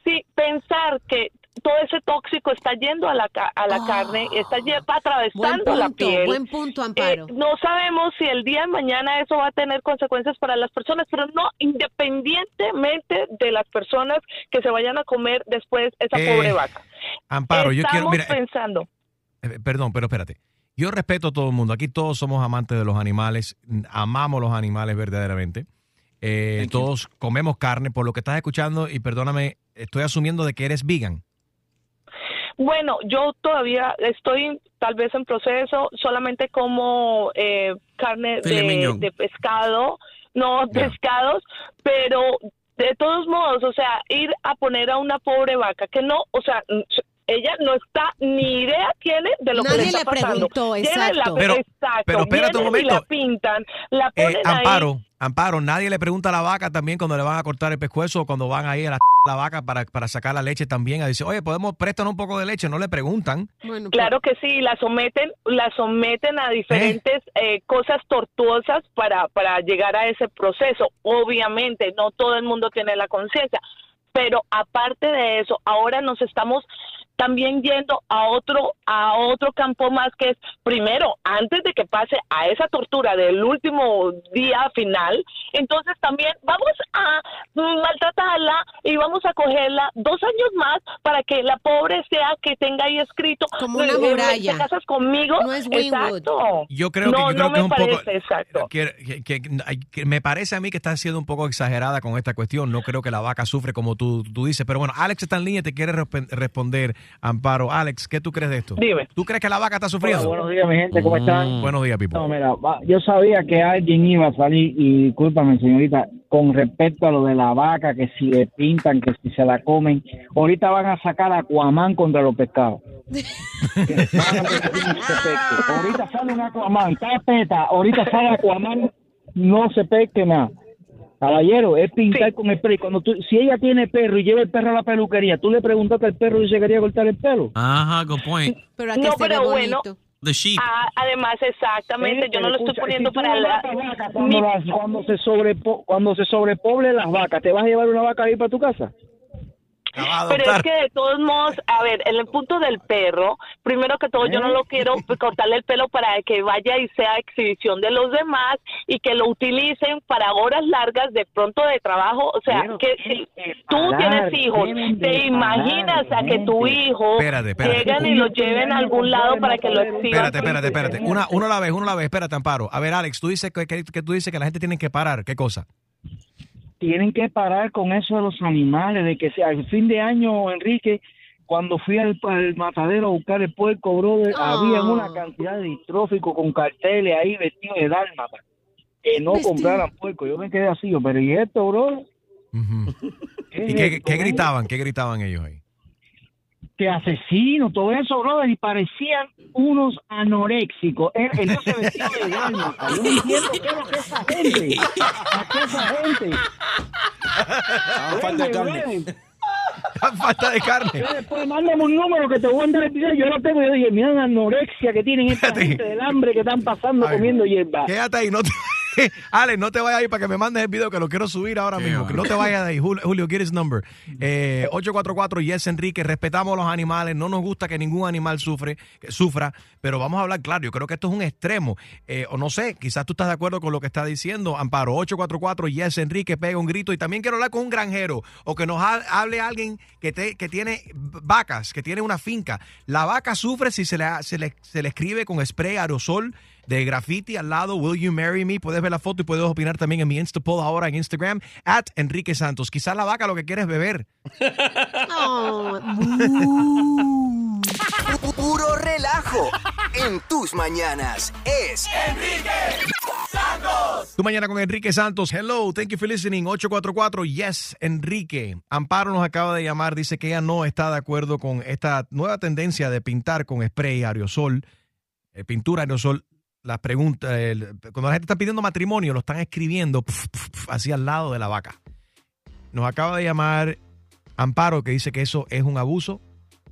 Speaker 23: sí, pensar que todo ese tóxico está yendo a la, a la carne, está lle- atravesando
Speaker 3: Buen
Speaker 23: la
Speaker 3: punto,
Speaker 23: piel.
Speaker 3: buen punto, Amparo.
Speaker 23: Eh, no sabemos si el día de mañana eso va a tener consecuencias para las personas, pero no independientemente de las personas que se vayan a comer después esa
Speaker 2: Eh,
Speaker 23: pobre vaca.
Speaker 2: Amparo, yo quiero,
Speaker 23: Estamos
Speaker 2: mira, eh,
Speaker 23: pensando.
Speaker 2: Eh, perdón, pero espérate. Yo respeto a todo el mundo. Aquí todos somos amantes de los animales, amamos los animales verdaderamente. Eh, todos comemos carne, por lo que estás escuchando, y perdóname, estoy asumiendo de que eres vegan.
Speaker 23: Bueno, yo todavía estoy tal vez en proceso, solamente como eh, carne de, pescado, no pescados, pero de todos modos, o sea, ir a poner a una pobre vaca que no, o sea, ella no está ni idea tiene de lo que
Speaker 3: Nadie
Speaker 23: le está
Speaker 3: le
Speaker 23: pasando.
Speaker 3: preguntó, exacto.
Speaker 23: la-
Speaker 2: Pero-
Speaker 23: exacto,
Speaker 2: pero espérate un
Speaker 23: vienen y la
Speaker 2: momento.
Speaker 23: pintan, la
Speaker 2: Eh,
Speaker 23: ponen ahí.
Speaker 2: Amparo, Amparo, nadie le pregunta a la vaca también cuando le van a cortar el pescuezo o cuando van ahí a la, la vaca para, para sacar la leche también. A decir, oye, podemos préstanos un poco de leche. No le preguntan.
Speaker 23: Claro que sí, la someten, la someten a diferentes eh, cosas tortuosas para, para llegar a ese proceso. Obviamente, no todo el mundo tiene la conciencia, pero aparte de eso, ahora nos estamos también yendo a otro a otro campo más que es primero antes de que pase a esa tortura del último día final entonces también vamos maltratarla y vamos a cogerla dos años más para que la pobre sea que tenga ahí escrito
Speaker 3: Como una
Speaker 23: eh, eh,
Speaker 3: muralla.
Speaker 23: te casas conmigo
Speaker 3: No es Wynwood.
Speaker 23: exacto
Speaker 2: Yo creo que,
Speaker 23: no,
Speaker 2: yo creo
Speaker 23: no
Speaker 2: que es
Speaker 23: me
Speaker 2: un poco.
Speaker 23: parece, exacto
Speaker 2: que- que- que- me parece a mí que estás siendo un poco exagerada con esta cuestión. No creo que la vaca sufre como tú, tú dices. Pero bueno, Alex está en línea y te quiere resp- responder, Amparo. Alex, ¿qué tú crees de esto?
Speaker 23: Dime.
Speaker 2: ¿Tú crees que la vaca está sufriendo?
Speaker 24: Hola, buenos días, mi gente, ¿cómo están?
Speaker 2: Buenos días, Pipo.
Speaker 24: No, mira, yo sabía que alguien iba a salir, y discúlpame, señorita, con respecto a lo de la vaca, que si le pintan, que si se la comen. Ahorita van a sacar a Aquaman contra los pescados. ahorita sale un Aquaman, está peta, ahorita sale Aquaman, no se pesque nada. Caballero, es pintar con el perro. Y Cuando tú, si ella tiene perro y lleva el perro a la peluquería, tú le preguntaste al perro y se quería cortar el pelo.
Speaker 5: Ajá, good point.
Speaker 3: Pero
Speaker 23: no pero bueno
Speaker 5: The sheep.
Speaker 23: a- además exactamente yo no lo estoy poniendo
Speaker 24: si
Speaker 23: para la
Speaker 24: cuando,
Speaker 23: mi-
Speaker 24: las- cuando se sobrepo, cuando se sobrepoble las vacas, ¿te vas a llevar una vaca ahí para tu casa?
Speaker 23: Pero es que de todos modos, a ver, en el punto del perro, primero que todo yo no lo quiero cortarle el pelo para que vaya y sea exhibición de los demás y que lo utilicen para horas largas de pronto de trabajo. O sea,
Speaker 24: Pero
Speaker 23: que si tú
Speaker 24: parar,
Speaker 23: tienes hijos, te imaginas a que tu hijo
Speaker 2: Espérate, espérate.
Speaker 23: llegan y lo lleven a algún lado para que lo exhiban.
Speaker 2: Espérate, espérate, espérate. Una, uno a la vez, uno a la vez. Espérate, Amparo. A ver, Alex, tú dices que, que- que tú dices que la gente tiene que parar. ¿Qué cosa?
Speaker 24: Tienen que parar con eso de los animales, de que sea el fin de año, Enrique, cuando fui al, al matadero a buscar el puerco, brother, había una cantidad de distróficos con carteles ahí vestidos de dálmata, que no
Speaker 2: Vestido.
Speaker 24: compraran puerco. Yo me quedé así, yo, pero ¿y esto, bro?
Speaker 2: ¿Y qué, qué gritaban? ¿Qué gritaban ellos ahí?
Speaker 24: Que asesinos, todo eso, brother, y parecían unos anoréxicos. Él, él no se vestía de dálmata. Yo no entiendo qué lo que esa gente. ¿A qué esa gente?
Speaker 14: falta de carne.
Speaker 2: falta de carne.
Speaker 24: Después mándame un número que te voy a mandar el video. Yo lo tengo. Yo dije, mira la anorexia que tienen esta gente del hambre que están pasando comiendo hierba.
Speaker 2: Quédate ahí, no te... Alex, no te vayas ahí para que me mandes el video que lo quiero subir ahora mismo. Que no te vayas de ahí. Julio, Julio get his number. Eh, 844 Yes Enrique. Respetamos los animales. No nos gusta que ningún animal sufre, que sufra. Pero vamos a hablar claro. Yo creo que esto es un extremo. Eh, o no sé, quizás tú estás de acuerdo con lo que está diciendo Amparo. 844 Yes Enrique. Pega un grito. Y también quiero hablar con un granjero. O que nos ha- hable alguien que, te- que tiene vacas, que tiene una finca. La vaca sufre si se le, se le, se le escribe con spray aerosol de graffiti al lado, Will You Marry Me? Puedes ver la foto y puedes opinar también en mi Insta poll ahora en Instagram, at Enrique Santos. Quizás la vaca lo que quiere es beber.
Speaker 10: Puro relajo en tus mañanas es
Speaker 17: Enrique Santos.
Speaker 2: Tu mañana con Enrique Santos. Hello, thank you for listening. 844 Yes Enrique. Amparo nos acaba de llamar, dice que ella no está de acuerdo con esta nueva tendencia de pintar con spray aerosol, eh, pintura aerosol. Las preguntas, cuando la gente está pidiendo matrimonio, lo están escribiendo así al lado de la vaca. Nos acaba de llamar Amparo que dice que eso es un abuso.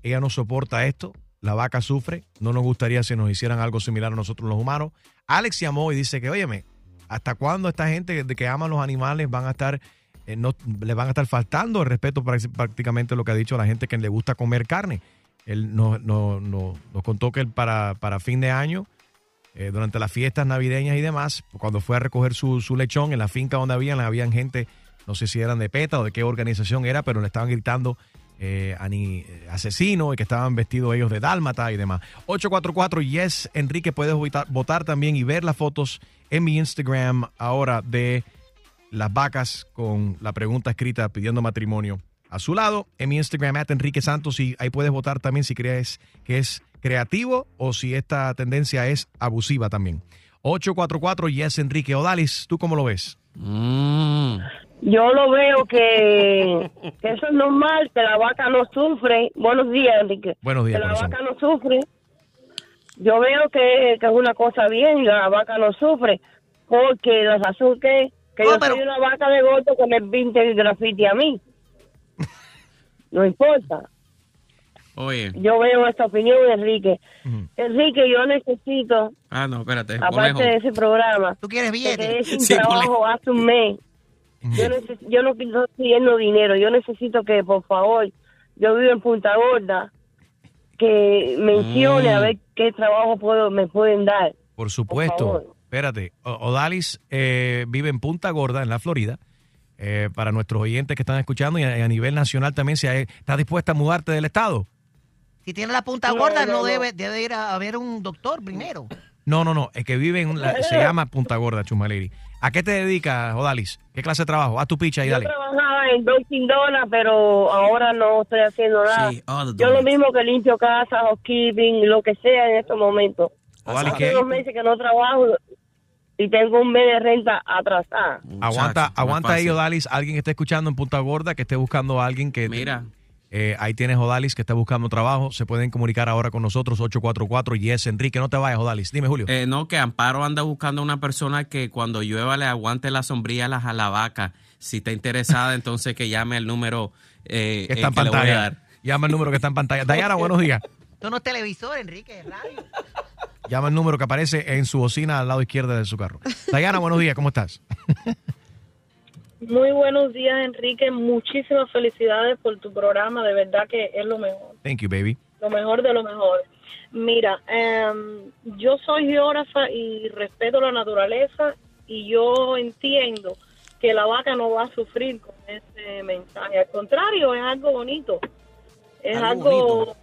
Speaker 2: Ella no soporta esto. La vaca sufre. No nos gustaría si nos hicieran algo similar a nosotros los humanos. Alex llamó y dice que, óyeme, ¿hasta cuándo esta gente que aman los animales van a estar, eh, no, le van a estar faltando el respeto práct- prácticamente lo que ha dicho la gente que le gusta comer carne? Él nos, nos- nos- nos contó que él para, para fin de año, eh, durante las fiestas navideñas y demás, cuando fue a recoger su, su lechón en la finca donde habían, habían gente, no sé si eran de PETA o de qué organización era, pero le estaban gritando eh, eh, asesino y que estaban vestidos ellos de dálmata y demás. 844 Yes Enrique, puedes votar, votar también y ver las fotos en mi Instagram ahora de las vacas con la pregunta escrita pidiendo matrimonio a su lado en mi Instagram at Enrique Santos y ahí puedes votar también si crees que es creativo o si esta tendencia es abusiva también. 844 Yes Enrique Odalis, ¿tú cómo lo ves?
Speaker 25: Yo lo veo que, que eso es normal, que la vaca no sufre. Buenos días, Enrique.
Speaker 2: Buenos días,
Speaker 25: Que la
Speaker 2: corazón.
Speaker 25: vaca no sufre. Yo veo que, que es una cosa bien, la vaca no sufre, porque los azuques, que yo soy una vaca de gordo que me pinte el grafiti a mí. No importa.
Speaker 5: Oye.
Speaker 25: Yo veo esta opinión, Enrique. Enrique, yo necesito,
Speaker 5: Ah, no, espérate.
Speaker 25: aparte
Speaker 5: Conejo.
Speaker 25: de ese programa,
Speaker 21: ¿Tú quieres
Speaker 25: que
Speaker 21: billetes?
Speaker 25: sin
Speaker 5: Sí,
Speaker 25: trabajo hace un mes. Yo, neces- yo no estoy pidiendo dinero, yo necesito que, por favor, yo vivo en Punta Gorda, que mencione
Speaker 2: Mm.
Speaker 25: a ver qué trabajo puedo me pueden dar.
Speaker 2: Por supuesto. Espérate, O- Odalis eh, vive en Punta Gorda, en la Florida. Eh, para nuestros oyentes que están escuchando y a, y a nivel nacional también, si hay- ¿estás dispuesta a mudarte del estado?
Speaker 21: Si tiene la punta
Speaker 25: No,
Speaker 21: gorda,
Speaker 25: no,
Speaker 21: no,
Speaker 25: no.
Speaker 21: debe, debe ir a, a ver un doctor primero.
Speaker 2: No, no, no, es que vive en la- se llama Punta Gorda, Chumaleri. ¿A qué te dedicas, Odalis? ¿Qué clase de trabajo? Haz tu picha y
Speaker 25: Yo
Speaker 2: dale.
Speaker 25: trabajaba en Dunkin' Donuts, pero ahora no estoy haciendo nada.
Speaker 2: Sí, the
Speaker 25: yo lo mismo que limpio casa, housekeeping, lo que sea en estos momentos.
Speaker 2: Odalis,
Speaker 25: Hace
Speaker 2: ¿qué?
Speaker 25: dos meses que no trabajo y tengo un mes de renta atrasada.
Speaker 2: Aguanta, aguanta ahí. Odalis. Alguien que esté escuchando en Punta Gorda, que esté buscando a alguien que.
Speaker 5: Mira.
Speaker 2: Eh, ahí tienes Odalis que está buscando trabajo. Se pueden comunicar ahora con nosotros, 844 Yes Enrique. No te vayas, Odalis. Dime, Julio.
Speaker 5: Eh, no, que Amparo anda buscando una persona que cuando llueva le aguante la sombrilla a la, a la vaca. Si está interesada, entonces que llame el número eh,
Speaker 2: que está
Speaker 5: eh,
Speaker 2: en
Speaker 5: que le voy a
Speaker 2: pantalla.
Speaker 5: dar.
Speaker 2: Llama el número que está en pantalla. Dayana, buenos días.
Speaker 21: Esto no es televisor, Enrique, es radio.
Speaker 2: Llama el número que aparece en su bocina al lado izquierdo de su carro. Dayana, buenos días. ¿Cómo estás?
Speaker 26: Muy buenos días, Enrique. Muchísimas felicidades por tu programa. De verdad que es lo mejor.
Speaker 2: Thank you, baby.
Speaker 26: Lo mejor de lo mejor. Mira, em, yo soy geógrafa y respeto la naturaleza y yo entiendo que la vaca no va a sufrir con ese mensaje. Al contrario, es algo bonito. Es
Speaker 14: Algo
Speaker 26: algo,
Speaker 14: bonito.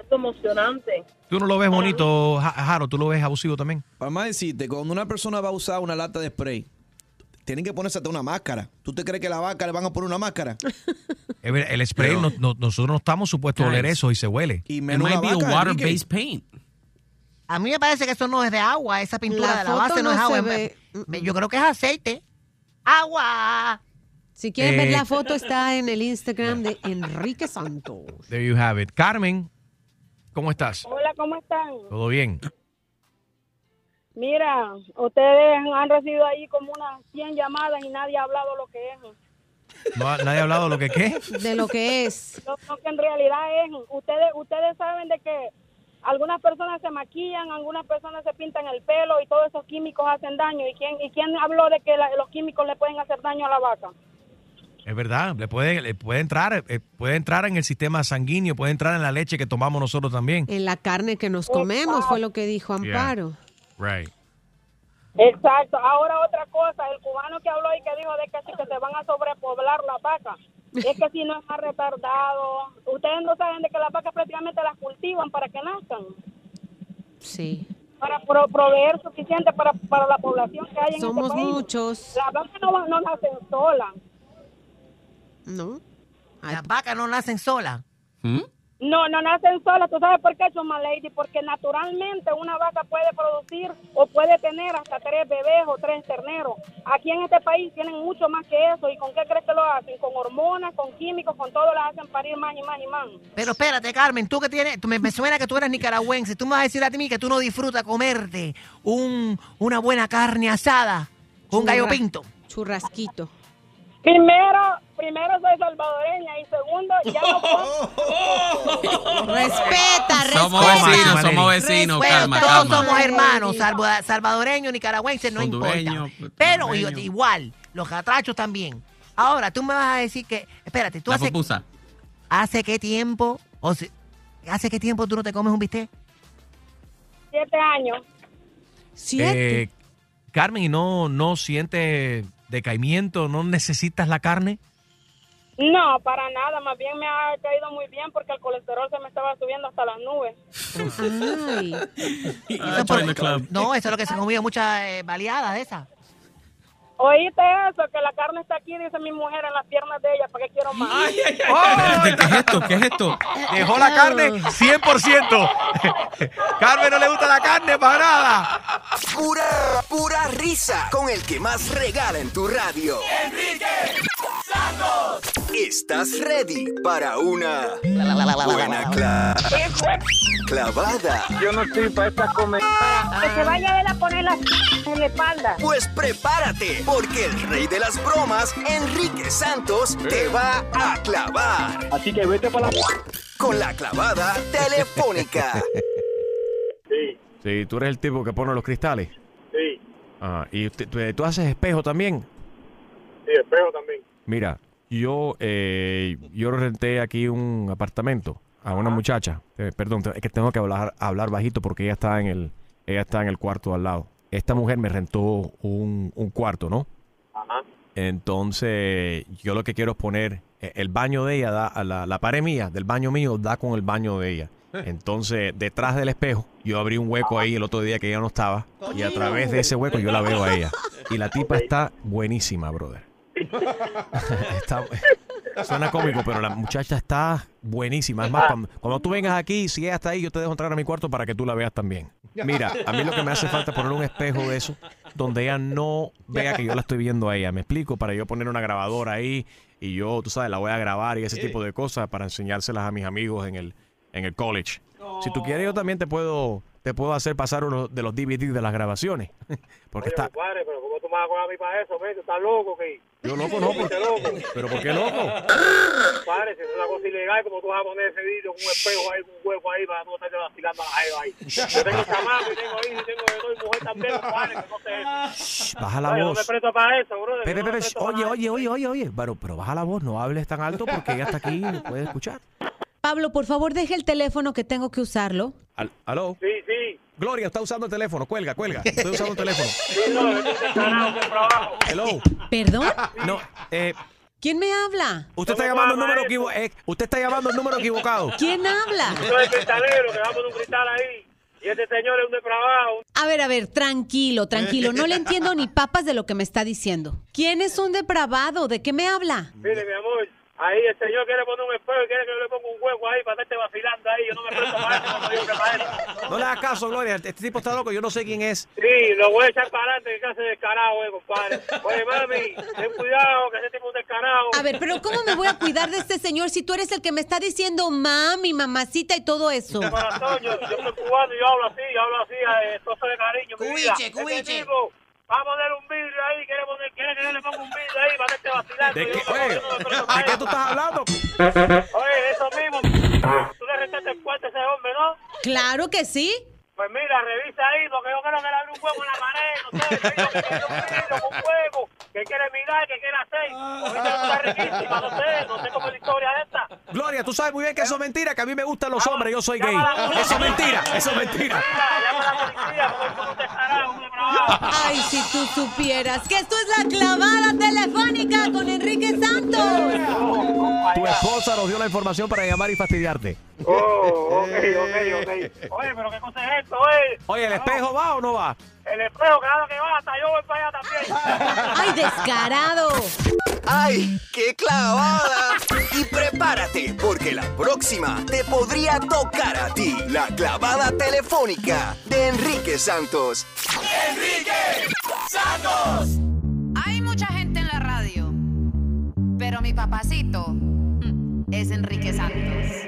Speaker 26: algo emocionante.
Speaker 2: Tú no lo ves bonito, Ja- Jaro, tú lo ves abusivo también.
Speaker 14: Para más decirte, cuando una persona va a usar una lata de spray, tienen que ponerse hasta una máscara. ¿Tú te crees que a la vaca le van a poner una máscara?
Speaker 2: El spray, no- no- nosotros no estamos supuestos a oler eso y se huele.
Speaker 14: Y menos la vaca, Enrique.
Speaker 6: paint.
Speaker 21: A mí me parece que eso no es de agua, esa pintura
Speaker 3: La
Speaker 21: de la base no,
Speaker 3: no
Speaker 21: es agua.
Speaker 3: ve.
Speaker 21: Yo creo que es aceite. ¡Agua!
Speaker 3: Si quieren ver
Speaker 2: Eh,
Speaker 3: la foto, está en el Instagram de Enrique Santos.
Speaker 2: There you have it. Carmen, ¿cómo estás?
Speaker 15: Hola, ¿cómo están?
Speaker 2: ¿Todo bien?
Speaker 15: Mira, ustedes han recibido ahí como unas 100 llamadas y nadie ha hablado lo que es.
Speaker 2: ¿No ha- ¿Nadie ha hablado de lo que qué?
Speaker 3: De lo que es.
Speaker 15: Lo, lo que en realidad es. Ustedes ustedes saben de que algunas personas se maquillan, algunas personas se pintan el pelo y todos esos químicos hacen daño. ¿Y quién, y quién habló de que la- los químicos le pueden hacer daño a la vaca?
Speaker 2: Es verdad, le puede, le puede entrar, eh, puede entrar en el sistema sanguíneo, puede entrar en la leche que tomamos nosotros también.
Speaker 3: En la carne que nos comemos, fue lo que dijo Amparo.
Speaker 2: Right.
Speaker 15: Exacto. Ahora otra cosa, el cubano que habló y que dijo de que, sí, que se van a sobrepoblar las vacas. Es que si no es más retardado. Ustedes no saben de que las vacas prácticamente las cultivan para que nazcan.
Speaker 3: Sí.
Speaker 15: Para pro- proveer suficiente para, para la población que hay en
Speaker 3: Somos
Speaker 15: este país.
Speaker 3: muchos.
Speaker 15: Las vacas no, no nacen solas.
Speaker 3: ¿No?
Speaker 21: Las vacas no nacen solas.
Speaker 15: No, no nacen solas. ¿Tú sabes por qué, Chuma Lady? Porque naturalmente una vaca puede producir o puede tener hasta tres bebés o tres terneros. Aquí en este país tienen mucho más que eso. ¿Y con qué crees que lo hacen? Con hormonas, con químicos, con todo las hacen parir más y más y más.
Speaker 21: Pero espérate, Carmen, tú que tienes, tú- me, me suena que tú eres nicaragüense. Tú me vas a decir a mí que tú no disfrutas comerte un, una buena carne asada con gallo pinto.
Speaker 3: Churrasquito.
Speaker 15: Primero, primero soy salvadoreña y segundo, ya no puedo.
Speaker 3: Respeta,
Speaker 5: Somos
Speaker 3: respeta.
Speaker 5: vecinos, somos vecinos,
Speaker 21: Bueno,
Speaker 5: calma,
Speaker 21: todos
Speaker 5: calma.
Speaker 21: somos hermanos, salvo salvadoreños, nicaragüenses, no
Speaker 5: Hondureño,
Speaker 21: importa. Pero igual, los catrachos también. Ahora, tú me vas a decir que, espérate, tú
Speaker 5: La
Speaker 21: hace,
Speaker 5: pupusa.
Speaker 21: ¿hace qué tiempo, o se- hace qué tiempo tú no te comes un bistec?
Speaker 15: Siete años.
Speaker 2: Eh, Carmen, ¿y no, no sientes decaimiento? ¿No necesitas la carne?
Speaker 15: No, para nada. Más bien me ha caído muy bien porque el colesterol se me estaba subiendo hasta las nubes.
Speaker 21: Eso por- No, eso es lo que se comía muchas eh, baleadas de esas.
Speaker 15: ¿Oíste eso? Que la carne está aquí, dice mi mujer, en las piernas de ella. ¿Para qué quiero más?
Speaker 2: ¿Qué es esto? ¿Qué es esto? Dejó la carne 100%. Carmen no le gusta la carne para nada.
Speaker 10: Pura, pura risa con el que más regala en tu radio.
Speaker 17: Enrique
Speaker 10: ¿Estás ready para una buena cla- clavada?
Speaker 24: Yo no estoy para esta comer.
Speaker 15: Que se vaya él a poner la en la espalda.
Speaker 10: Pues prepárate, porque el rey de las bromas, Enrique Santos, te va a clavar.
Speaker 24: Así que vete para la...
Speaker 10: Con la clavada telefónica.
Speaker 2: Sí, tú eres el tipo que pone los cristales.
Speaker 24: Sí,
Speaker 2: Ah, ¿Y usted- tú, tú haces espejo también?
Speaker 24: sí, espejo también.
Speaker 2: Mira, yo, eh, yo renté aquí un apartamento a una muchacha. Eh, perdón, es que tengo que hablar, hablar bajito porque ella está en el, ella está en el cuarto al lado. Esta mujer me rentó un, un cuarto, ¿no?
Speaker 24: Ajá.
Speaker 2: Entonces, yo lo que quiero es poner eh, el baño de ella, da, a la, la pared mía del baño mío da con el baño de ella. Entonces, detrás del espejo, yo abrí un hueco ahí el otro día que ella no estaba. Y a través de ese hueco yo la veo a ella. Y la tipa está buenísima, brother. Está- suena cómico, pero la muchacha está buenísima. Es más, cuando, cuando tú vengas aquí, si ella está ahí, yo te dejo entrar a mi cuarto para que tú la veas también. Mira, a mí lo que me hace falta es poner un espejo de eso, donde ella no vea que yo la estoy viendo a ella. Me explico, para yo poner una grabadora ahí y yo, tú sabes, la voy a grabar y ese tipo de cosas para enseñárselas a mis amigos en el, en el college. Si tú quieres, yo también te puedo, te puedo hacer pasar uno de los DVDs de las grabaciones. Porque está,
Speaker 24: Compadre, pero ¿cómo tú me vas a cobrar a mí para eso, men? ¿Tú estás loco, qué?
Speaker 2: Yo loco no,
Speaker 24: ¿Estás
Speaker 2: por-
Speaker 24: loco?
Speaker 2: pero ¿por qué loco?
Speaker 24: Compadre, si es una cosa ilegal, como tú vas a poner ese vídeo con un espejo ahí, con un hueco ahí, para no estar vacilando a la jeva ahí. Yo tengo chamaco y tengo hijos y tengo de todo, y mujer
Speaker 27: qué, compadre, que no sé.
Speaker 22: Baja la
Speaker 27: Oye, no
Speaker 22: voz.
Speaker 27: me presto para eso, brother.
Speaker 22: Pe,
Speaker 27: yo
Speaker 22: pe,
Speaker 27: no
Speaker 22: oye, oye, oye, oye, oye. Pero, pero baja la voz, no hables tan alto porque ella está aquí y no puede escuchar.
Speaker 3: Pablo, por favor, deje el teléfono que tengo que usarlo.
Speaker 22: Al- ¿Aló?
Speaker 27: Sí, sí.
Speaker 22: Gloria, está usando el teléfono. Cuelga, cuelga. Estoy usando el teléfono. Hello.
Speaker 3: ¿Perdón?
Speaker 22: No, eh,
Speaker 3: ¿Quién me habla?
Speaker 22: usted está llamando el número equivocado. usted está llamando el número equivocado.
Speaker 3: ¿Quién habla?
Speaker 27: Yo soy el cristalero, que va a poner un cristal ahí. Y este señor es un depravado.
Speaker 3: A ver, a ver, tranquilo, tranquilo. No le entiendo ni papas de lo que me está diciendo. ¿Quién es un depravado? ¿De qué me habla?
Speaker 27: Mire, mi amor, ahí el señor quiere poner un espejo y quiere que yo le ponga un hueco ahí para estarte vacilando ahí. Yo no me presto para eso, hombre para eso.
Speaker 22: No le hagas caso, Gloria. Este tipo está loco. Yo no sé quién es.
Speaker 27: Sí, lo voy a echar para adelante, que hace descarado, eh, compadre. Oye, mami, ten cuidado, que ese tipo es un descarado.
Speaker 3: A ver, pero ¿cómo me voy a cuidar de este señor si tú eres el que me está diciendo mami, mamacita y todo eso?
Speaker 27: De corazón, yo, yo soy cubano y yo hablo así, yo hablo así, eh, todo de cariño.
Speaker 21: Cubiche,
Speaker 27: Este
Speaker 21: cubiche.
Speaker 27: tipo Va a poner un vidrio ahí, quiere, poner, quiere que yo le ponga un vidrio ahí para este vacilando.
Speaker 22: ¿De
Speaker 27: Yo
Speaker 22: qué, oye,
Speaker 27: yo
Speaker 22: ¿de qué tú estás hablando?
Speaker 27: Oye, eso mismo. Tú le restaste el cuarto a ese hombre, ¿no?
Speaker 3: Claro que sí.
Speaker 27: Pues mira, revisa ahí, porque yo creo que le abre un huevo en la pared, no sé, vidrio con un huevo, que quiere mirar, que quiere hacer. Está riquísima, no sé, no sé cómo es la historia esta.
Speaker 22: Gloria, tú sabes muy bien que eso es mentira, que a mí me gustan los hombres, yo soy gay. Eso es mentira, eso es mentira.
Speaker 27: Llama a la policía, porque tú no te estarás, un depravado.
Speaker 3: Ay, si tú supieras que esto es la clavada telefónica con Enrique Santos.
Speaker 22: Tu esposa nos dio la información para llamar y fastidiarte.
Speaker 27: Oh, ok, ok, ok. Oye, pero qué cosa es esto, oye.
Speaker 22: Oye, ¿el espejo va o no va?
Speaker 27: El espejo, vez que va, hasta yo voy para allá también.
Speaker 3: Ay, descarado.
Speaker 10: ¡Ay, qué clavada! Y prepárate, porque la próxima te podría tocar a ti. La clavada telefónica de Enrique Santos.
Speaker 17: ¡Enrique Santos!
Speaker 28: Hay mucha gente en la radio, pero mi papacito es Enrique Santos.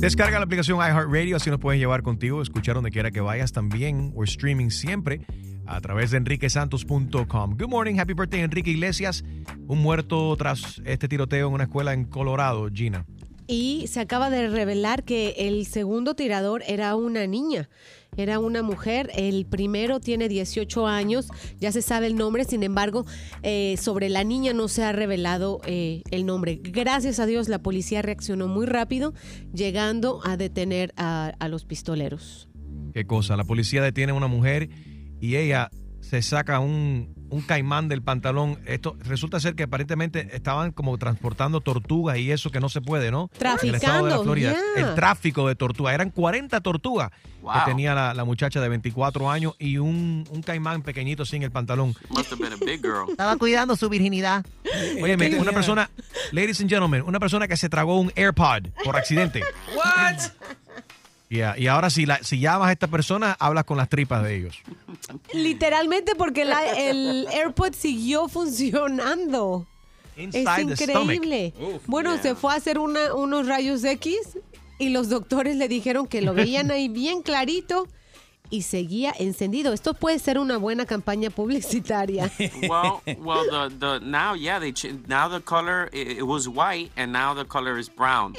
Speaker 2: Descarga la aplicación iHeartRadio, así nos puedes llevar contigo, escuchar donde quiera que vayas también, o streaming siempre a través de enriquesantos.com. Good morning, happy birthday Enrique Iglesias, un muerto tras este tiroteo en una escuela en Colorado, Gina.
Speaker 3: Y se acaba de revelar que el segundo tirador era una niña, era una mujer. El primero tiene 18 años, ya se sabe el nombre, sin embargo, eh, sobre la niña no se ha revelado eh, el nombre. Gracias a Dios la policía reaccionó muy rápido, llegando a detener a, a los pistoleros.
Speaker 2: Qué cosa, la policía detiene a una mujer y ella se saca un, un caimán del pantalón. Esto resulta ser que aparentemente estaban como transportando tortugas y eso que no se puede, ¿no? En el estado de la
Speaker 3: Traficando,
Speaker 2: Florida.
Speaker 3: yeah.
Speaker 2: El tráfico de tortugas. Eran 40 tortugas
Speaker 5: Wow.
Speaker 2: que tenía la, la muchacha de 24 años y un, un caimán pequeñito sin el pantalón.
Speaker 5: Must have been a big girl.
Speaker 21: Estaba cuidando su virginidad.
Speaker 2: Oye, una persona, ladies and gentlemen, una persona que se tragó un AirPod por accidente.
Speaker 6: What?
Speaker 2: Yeah, Y ahora si, la, si llamas a esta persona, hablas con las tripas de ellos.
Speaker 3: Literalmente porque la- el AirPod siguió funcionando.
Speaker 2: Inside
Speaker 3: es increíble.
Speaker 2: Uf,
Speaker 3: bueno, se fue a hacer una- unos rayos X y los doctores le dijeron que lo veían ahí bien clarito y seguía encendido. Esto puede ser una buena campaña publicitaria.
Speaker 5: well, well, the the now yeah they ch- now the color it, it was white and now the color is brown.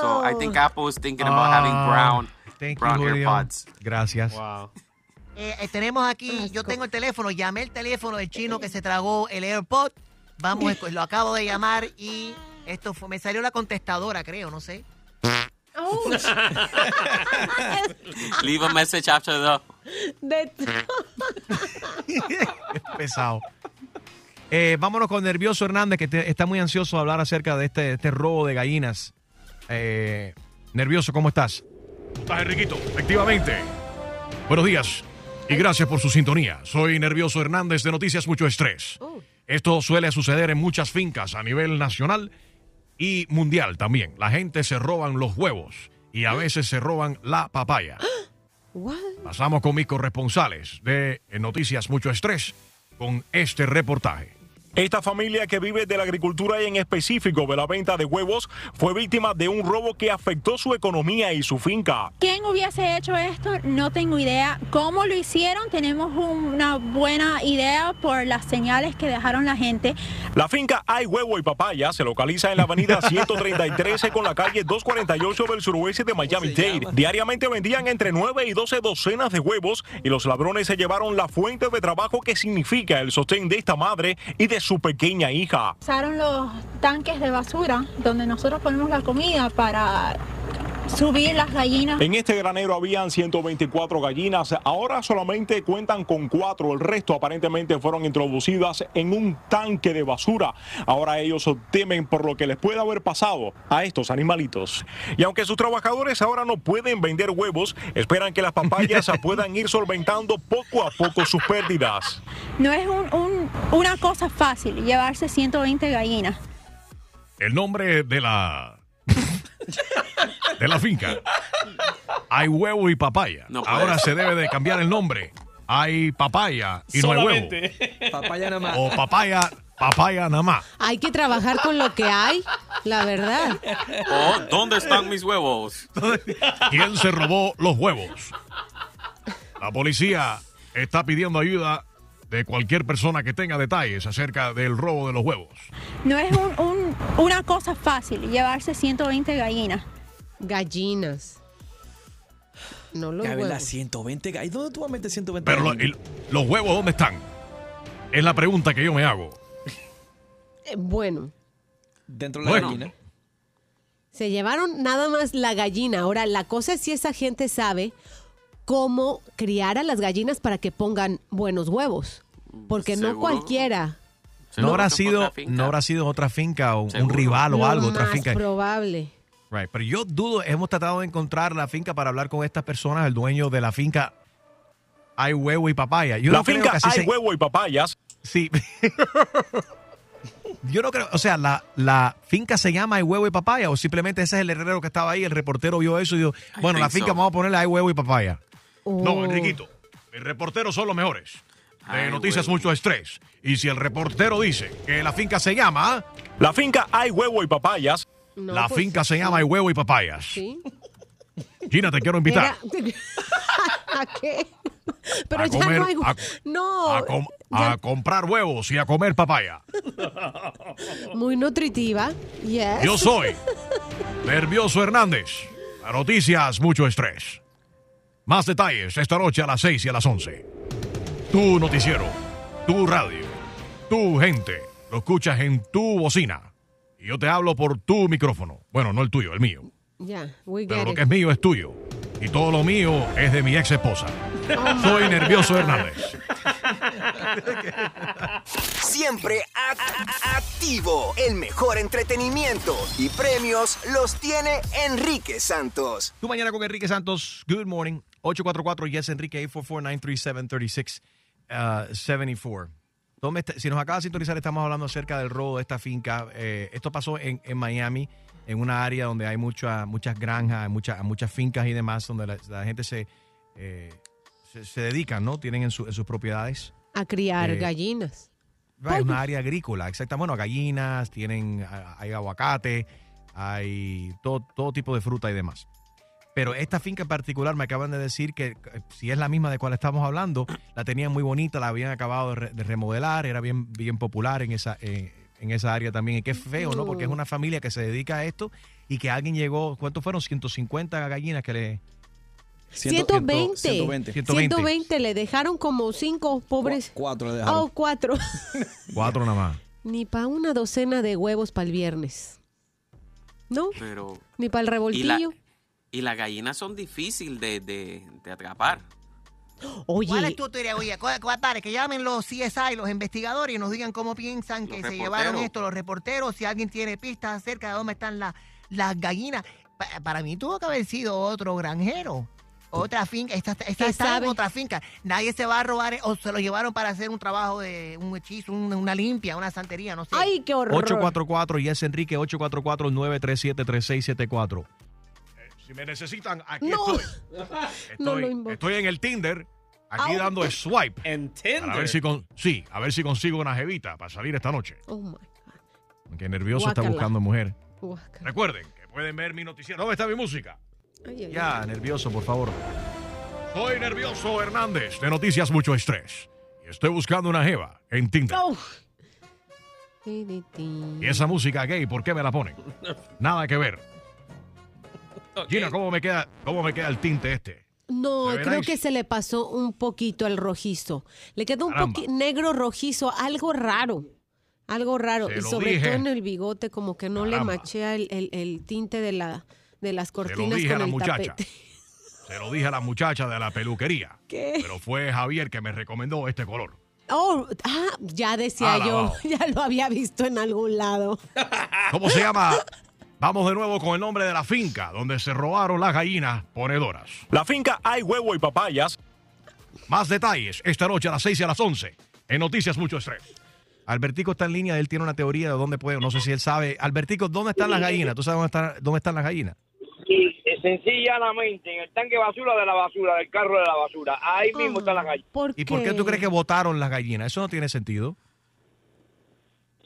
Speaker 5: So I think Apple is thinking about having
Speaker 2: Ah,
Speaker 5: brown
Speaker 2: thank you,
Speaker 5: brown
Speaker 2: Julio.
Speaker 5: AirPods.
Speaker 2: Gracias.
Speaker 5: Wow.
Speaker 21: Eh, eh, tenemos aquí, yo tengo el teléfono, llamé el teléfono del chino que se tragó el AirPod. Vamos, lo acabo de llamar y esto fue, me salió la contestadora, creo, no sé.
Speaker 5: Leave a message after the.
Speaker 3: De-
Speaker 2: pesado. Eh, vámonos con Nervioso Hernández, que te- está muy ansioso de hablar acerca de este, este robo de gallinas. Eh, Nervioso, ¿cómo estás?
Speaker 29: ¿Estás, Enriquito? Efectivamente. Buenos días y gracias por su sintonía. Soy Nervioso Hernández de Noticias Mucho Estrés. Esto suele suceder en muchas fincas a nivel nacional y mundial también. La gente se roban los huevos y a veces se roban la papaya. Pasamos con mis corresponsales de Noticias Mucho Estrés con este reportaje.
Speaker 30: Esta familia que vive de la agricultura y en específico de la venta de huevos fue víctima de un robo que afectó su economía y su finca.
Speaker 31: ¿Quién hubiese hecho esto? No tengo idea. ¿Cómo lo hicieron? Tenemos una buena idea por las señales que dejaron la gente.
Speaker 30: La finca Hay Huevo y Papaya se localiza en la avenida 133 con la calle 248 del suroeste de Miami-Dade. Diariamente vendían entre 9 y 12 docenas de huevos y los ladrones se llevaron la fuente de trabajo que significa el sostén de esta madre y de su pequeña hija.
Speaker 31: Usaron los tanques de basura donde nosotros ponemos la comida para subir las gallinas.
Speaker 30: En este granero habían 124 gallinas, ahora solamente cuentan con cuatro, el resto aparentemente fueron introducidas en un tanque de basura. Ahora ellos temen por lo que les puede haber pasado a estos animalitos. Y aunque sus trabajadores ahora no pueden vender huevos, esperan que las papayas puedan ir solventando poco a poco sus pérdidas.
Speaker 31: No es un- un- una cosa fácil llevarse 120 gallinas.
Speaker 2: El nombre de la. De la finca. Hay huevo y papaya.
Speaker 32: No
Speaker 2: Ahora se debe de cambiar el nombre. Hay papaya y no hay huevo.
Speaker 14: Papaya nada más.
Speaker 2: O papaya, papaya nada más.
Speaker 3: Hay que trabajar con lo que hay, la verdad.
Speaker 5: Oh, ¿dónde están mis huevos?
Speaker 2: ¿Quién se robó los huevos? La policía está pidiendo ayuda de cualquier persona que tenga detalles acerca del robo de los huevos.
Speaker 31: No es un- un- una cosa fácil llevarse 120 gallinas.
Speaker 3: Gallinas. No los
Speaker 14: ves, las
Speaker 3: huevos.
Speaker 14: 120 gallinas. ¿Dónde tú vas a meter 120
Speaker 2: Pero lo- los huevos, ¿dónde están? Es la pregunta que yo me hago.
Speaker 3: Eh, bueno,
Speaker 14: Dentro de la
Speaker 2: Bueno.
Speaker 14: gallina.
Speaker 3: se llevaron nada más la gallina. Ahora, la cosa es si esa gente sabe cómo criar a las gallinas para que pongan buenos huevos. Porque no cualquiera.
Speaker 2: No habrá sido, no habrá sido otra finca o un rival o
Speaker 3: Lo
Speaker 2: algo, otra
Speaker 3: más
Speaker 2: finca.
Speaker 3: probable.
Speaker 2: Right, Pero yo dudo, hemos tratado de encontrar la finca para hablar con estas personas, el dueño de la finca Hay Huevo y Papaya. Yo
Speaker 30: la
Speaker 2: no creo
Speaker 30: finca
Speaker 2: que así
Speaker 30: Hay
Speaker 2: se-
Speaker 30: Huevo y Papayas.
Speaker 2: Sí. Yo no creo, o sea, la, la finca se llama Hay Huevo y Papaya o simplemente ese es el herrero que estaba ahí, el reportero vio eso y dijo, bueno, la finca
Speaker 5: so.
Speaker 2: vamos a ponerle Hay Huevo y Papaya.
Speaker 3: Oh.
Speaker 2: No, Enriquito, el reportero son los mejores. De
Speaker 5: Hay
Speaker 2: Noticias
Speaker 5: Huevo.
Speaker 2: Mucho Estrés. Y si el reportero dice que la finca se llama...
Speaker 30: La finca Hay Huevo y Papayas.
Speaker 3: No,
Speaker 2: la
Speaker 3: pues,
Speaker 2: finca se llama Hay Huevo y Papayas.
Speaker 3: Sí.
Speaker 2: Gina, te quiero invitar.
Speaker 3: Era- ¿A qué? Pero
Speaker 2: A
Speaker 3: ya
Speaker 2: comer-
Speaker 3: no hay.
Speaker 2: a-
Speaker 3: no.
Speaker 2: A, com-
Speaker 3: ya-
Speaker 2: a comprar huevos y a comer papaya.
Speaker 3: muy nutritiva. Yes.
Speaker 2: Yo soy Nervioso Hernández. A noticias, mucho estrés. Más detalles esta noche a las 6 y a las 11. Tu noticiero, tu radio, tu gente. Lo escuchas en tu bocina. Y yo te hablo por tu micrófono. Bueno, no el tuyo, el mío.
Speaker 3: Ya, we
Speaker 2: Pero lo
Speaker 3: it.
Speaker 2: que es mío es tuyo. Y todo lo mío es de mi ex esposa. Soy Nervioso Hernández.
Speaker 10: Siempre activo. El mejor entretenimiento y premios los tiene Enrique Santos.
Speaker 2: Tu mañana con Enrique Santos. Good morning. 844 Yes Enrique 844-937-3674. ¿Dónde está- Si nos acaba de sintonizar, estamos hablando acerca del robo de esta finca. Eh, esto pasó en, en Miami, en una área donde hay mucha- muchas granjas, muchas, muchas fincas y demás, donde la, la gente se, eh, se, se dedican, ¿no? Tienen en, su- en sus propiedades.
Speaker 3: A criar
Speaker 2: Eh,
Speaker 3: gallinas.
Speaker 2: Right, una área agrícola, exactamente. Bueno, gallinas, tienen, hay aguacate, hay todo, todo tipo de fruta y demás. Pero esta finca en particular me acaban de decir que eh, si es la misma de cual estamos hablando, la tenían muy bonita, la habían acabado de, re- de remodelar, era bien, bien popular en esa, eh, en esa área también. Y qué feo, ¿no? Porque es una familia que se dedica a esto y que alguien llegó, ¿cuántos fueron? 150 gallinas que le...
Speaker 3: 120.
Speaker 2: 120.
Speaker 3: 120. Le dejaron como cinco pobres.
Speaker 14: Cuatro le
Speaker 3: Oh, cuatro.
Speaker 2: Cuatro nada más.
Speaker 3: Ni para una docena de huevos para el viernes. ¿No?
Speaker 5: Pero.
Speaker 3: Ni para el
Speaker 5: Y, la-
Speaker 3: revoltillo.
Speaker 5: Y las gallinas son difíciles de, de- de atrapar.
Speaker 21: ¿Cuál es tu teoría? Oye, ¿cuál- cuál- dale, que llamen los CSI, los investigadores, y nos digan cómo piensan que
Speaker 5: Los
Speaker 21: se llevaron esto, los reporteros, si alguien tiene pistas acerca de dónde están la- las gallinas. Pa- para mí tuvo que haber sido otro granjero. Otra finca, esta, esta
Speaker 3: ¿Qué
Speaker 21: está en otra finca. Nadie se va a robar, o se lo llevaron para hacer un trabajo de un hechizo, un- una limpia, una santería, no sé.
Speaker 3: Ay, qué horror.
Speaker 2: 844 Yes Enrique 844-937-3674. Si me necesitan, aquí
Speaker 3: No.
Speaker 2: estoy. Estoy, en el Tinder. aquí dando swipe.
Speaker 6: En Tinder.
Speaker 2: ver si con, sí, a ver si consigo una jevita para salir esta noche.
Speaker 3: Oh my
Speaker 2: Aunque nervioso está buscando mujer. Recuerden que pueden ver mi noticiero. ¿Dónde está mi música?
Speaker 3: Ay, ay,
Speaker 2: Ya, nervioso, por favor. Soy nervioso Hernández de Noticias Mucho Estrés. Y estoy buscando una jeva en Tinder.
Speaker 3: Oh.
Speaker 2: Y esa música gay, ¿por qué me la ponen? Nada que ver. Gina, ¿cómo me queda, cómo me queda el tinte este?
Speaker 3: No,
Speaker 2: ¿Se ve
Speaker 3: creo
Speaker 2: nice?
Speaker 3: que se le pasó un poquito el rojizo. Le quedó un poquito negro rojizo, algo raro. Algo raro.
Speaker 2: Se
Speaker 3: y sobre
Speaker 2: dije.
Speaker 3: todo en el bigote, como que no le machea el, el- el tinte de, la, de las
Speaker 2: Se lo
Speaker 3: cortinas
Speaker 2: dije a
Speaker 3: con
Speaker 2: la
Speaker 3: el
Speaker 2: muchacha.
Speaker 3: tapete.
Speaker 2: Se lo dije a la muchacha de la peluquería.
Speaker 3: ¿Qué?
Speaker 2: Pero fue Javier que me recomendó este color.
Speaker 3: Oh, ah, ya decía
Speaker 2: Ah,
Speaker 3: yo, ya lo había visto en algún lado.
Speaker 2: ¿Cómo se llama? Vamos de nuevo con el nombre de la finca donde se robaron las gallinas ponedoras.
Speaker 30: La finca Hay Huevo y Papayas.
Speaker 2: Más detalles esta noche a las 6 y a las 11 en Noticias Mucho Estrés. Albertico está en línea, él tiene una teoría de dónde puede, no sé si él sabe. Albertico, ¿dónde están las gallinas? ¿Tú sabes dónde están, dónde están las gallinas?
Speaker 7: Y eh, sencillamente en el tanque basura de la basura, del carro de la basura. Ahí mismo están las gallinas.
Speaker 2: ¿Y por qué tú crees que votaron las gallinas? Eso no tiene sentido.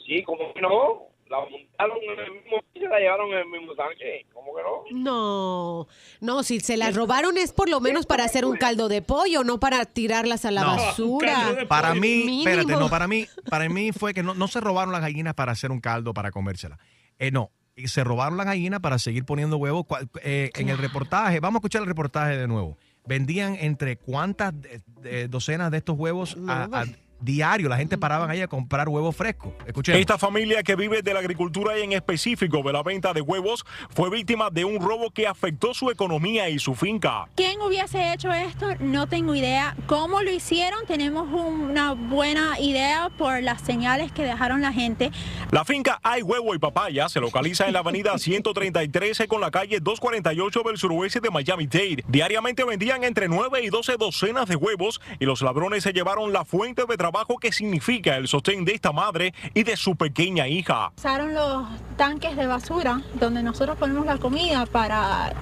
Speaker 7: Sí, como que no. La montaron en el mismo y se la llevaron en el mismo tanque. ¿Cómo que no?
Speaker 3: No, no, si se las robaron es por lo menos para hacer un caldo de pollo, no para tirarlas a la
Speaker 2: No.
Speaker 3: basura.
Speaker 2: Para mí,
Speaker 3: Mínimo.
Speaker 2: espérate, no, para mí, para mí fue que no, no se robaron las gallinas para hacer un caldo para comérselas. Eh, no, y se robaron las gallinas para seguir poniendo huevos. Cual- eh, en el reportaje, vamos a escuchar el reportaje de nuevo. Vendían entre cuántas de- de- docenas de estos huevos a, a diario. La gente paraba ahí a comprar huevos frescos.
Speaker 30: Esta familia que vive de la agricultura y en específico de la venta de huevos fue víctima de un robo que afectó su economía y su finca.
Speaker 31: ¿Quién hubiese hecho esto? No tengo idea. ¿Cómo lo hicieron? Tenemos un- una buena idea por las señales que dejaron la gente.
Speaker 30: La finca Hay Huevo y Papaya se localiza en la avenida 133 con la calle 248 del suroeste de Miami-Dade. Diariamente vendían entre 9 y 12 docenas de huevos y los ladrones se llevaron la fuente de trabajo que significa el sostén de esta madre y de su pequeña hija.
Speaker 31: Usaron los tanques de basura donde nosotros ponemos la comida para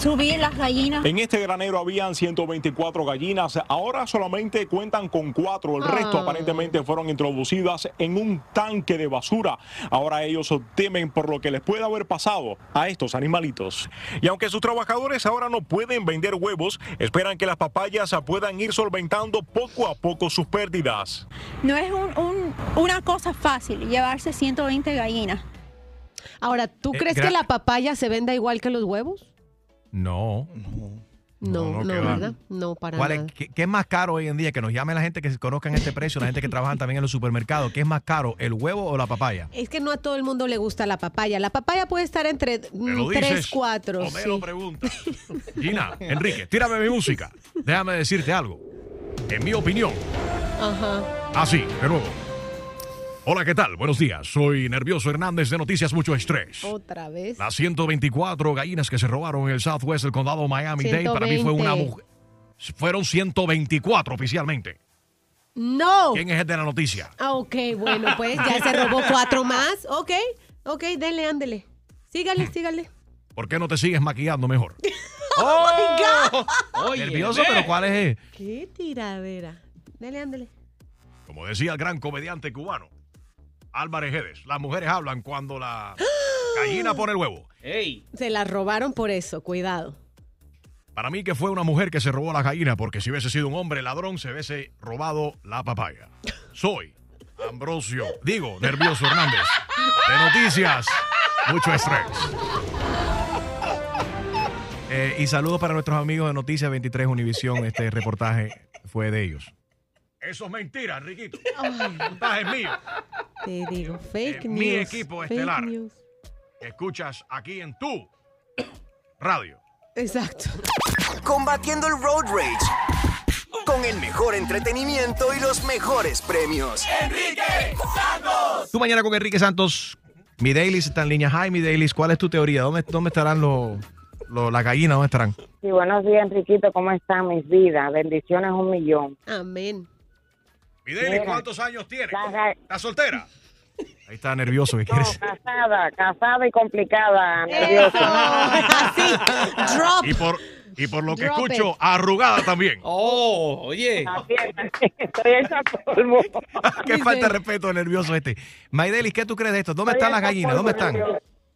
Speaker 31: subir las gallinas.
Speaker 30: En este granero habían 124 gallinas, ahora solamente cuentan con cuatro. El resto
Speaker 31: Ah.
Speaker 30: aparentemente fueron introducidas en un tanque de basura. Ahora ellos temen por lo que les puede haber pasado a estos animalitos. Y aunque sus trabajadores ahora no pueden vender huevos, esperan que las papayas puedan ir solventando poco a poco sus pérdidas.
Speaker 31: No es un- un- una cosa fácil llevarse 120 gallinas.
Speaker 3: Ahora, ¿tú
Speaker 2: Eh,
Speaker 3: crees que la papaya se venda igual que los huevos?
Speaker 2: No.
Speaker 3: No,
Speaker 2: no,
Speaker 3: no. ¿verdad? No, para
Speaker 2: ¿Cuál es-
Speaker 3: nada.
Speaker 2: qué, qué es más caro hoy en día? Que nos llame la gente que se conozcan este precio, la gente que trabaja también en los supermercados. ¿Qué es más caro, el huevo o la papaya?
Speaker 3: Es que no a todo el mundo le gusta la papaya. La papaya puede estar entre
Speaker 2: ¿Me lo
Speaker 3: 3,
Speaker 2: dices
Speaker 3: 4.
Speaker 2: o me lo preguntas? Gina, Enrique, tírame mi música. Déjame decirte algo. En mi opinión,
Speaker 3: Ajá.
Speaker 2: así, de nuevo. Hola, ¿qué tal? Buenos días. Soy Nervioso Hernández de Noticias Mucho Estrés.
Speaker 3: Otra vez.
Speaker 2: Las 124 gallinas que se robaron en el Southwest del condado Miami-Dade para mí fue una
Speaker 3: 120.
Speaker 2: mujer. Fueron 124 oficialmente.
Speaker 3: No.
Speaker 2: ¿Quién es el de la noticia?
Speaker 3: Ah, ok, bueno, pues ya se robó cuatro más. Ok, ok, dele, ándele. Sígale, sígale.
Speaker 2: ¿Por qué no te sigues maquillando mejor?
Speaker 3: Oh, my God.
Speaker 2: Nervioso, pero ¿cuál es?
Speaker 3: Qué tiradera. Dele, ándele.
Speaker 2: Como decía el gran comediante cubano, Álvarez Gedes, las mujeres hablan cuando la gallina pone el huevo.
Speaker 3: Se la robaron por eso, cuidado.
Speaker 2: Para mí que fue una mujer que se robó la gallina, porque si hubiese sido un hombre ladrón, se hubiese robado la papaya. Soy Ambrosio, digo, Nervioso Hernández, de Noticias, mucho estrés. Eh, y saludos para nuestros amigos de Noticias 23 Univisión, este reportaje fue de ellos. Eso es mentira. El reportaje es mío.
Speaker 3: Te digo, fake
Speaker 2: Eh,
Speaker 3: news.
Speaker 2: mi equipo
Speaker 3: fake
Speaker 2: estelar.
Speaker 3: news.
Speaker 2: Escuchas aquí en tu radio.
Speaker 3: Exacto.
Speaker 10: Combatiendo el road rage. Con el mejor entretenimiento y los mejores premios.
Speaker 33: Enrique Santos.
Speaker 2: Tú mañana con Enrique Santos. Mi Dailies está en línea. Hi, mi Dailies. ¿Cuál es tu teoría? ¿Dónde, dónde estarán los, los- las gallinas? ¿Dónde estarán?
Speaker 34: Sí, buenos días, Enriquito. ¿Cómo están mis vidas? Bendiciones un millón.
Speaker 3: Amén.
Speaker 34: Mira.
Speaker 2: ¿cuántos años tiene? ¿Estás soltera? Ahí está nervioso. ¿Qué
Speaker 34: No,
Speaker 2: quieres?
Speaker 34: casada, casada y complicada, nerviosa.
Speaker 3: Así, drop.
Speaker 2: Y por,
Speaker 29: Y por lo que
Speaker 25: Drop
Speaker 29: escucho,
Speaker 25: it.
Speaker 29: arrugada también.
Speaker 6: Oh, oye.
Speaker 25: Estoy hecha polvo.
Speaker 2: Qué falta de respeto nervioso este. Maydelis, ¿qué tú crees de esto? ¿Dónde están las gallinas? ¿Dónde están?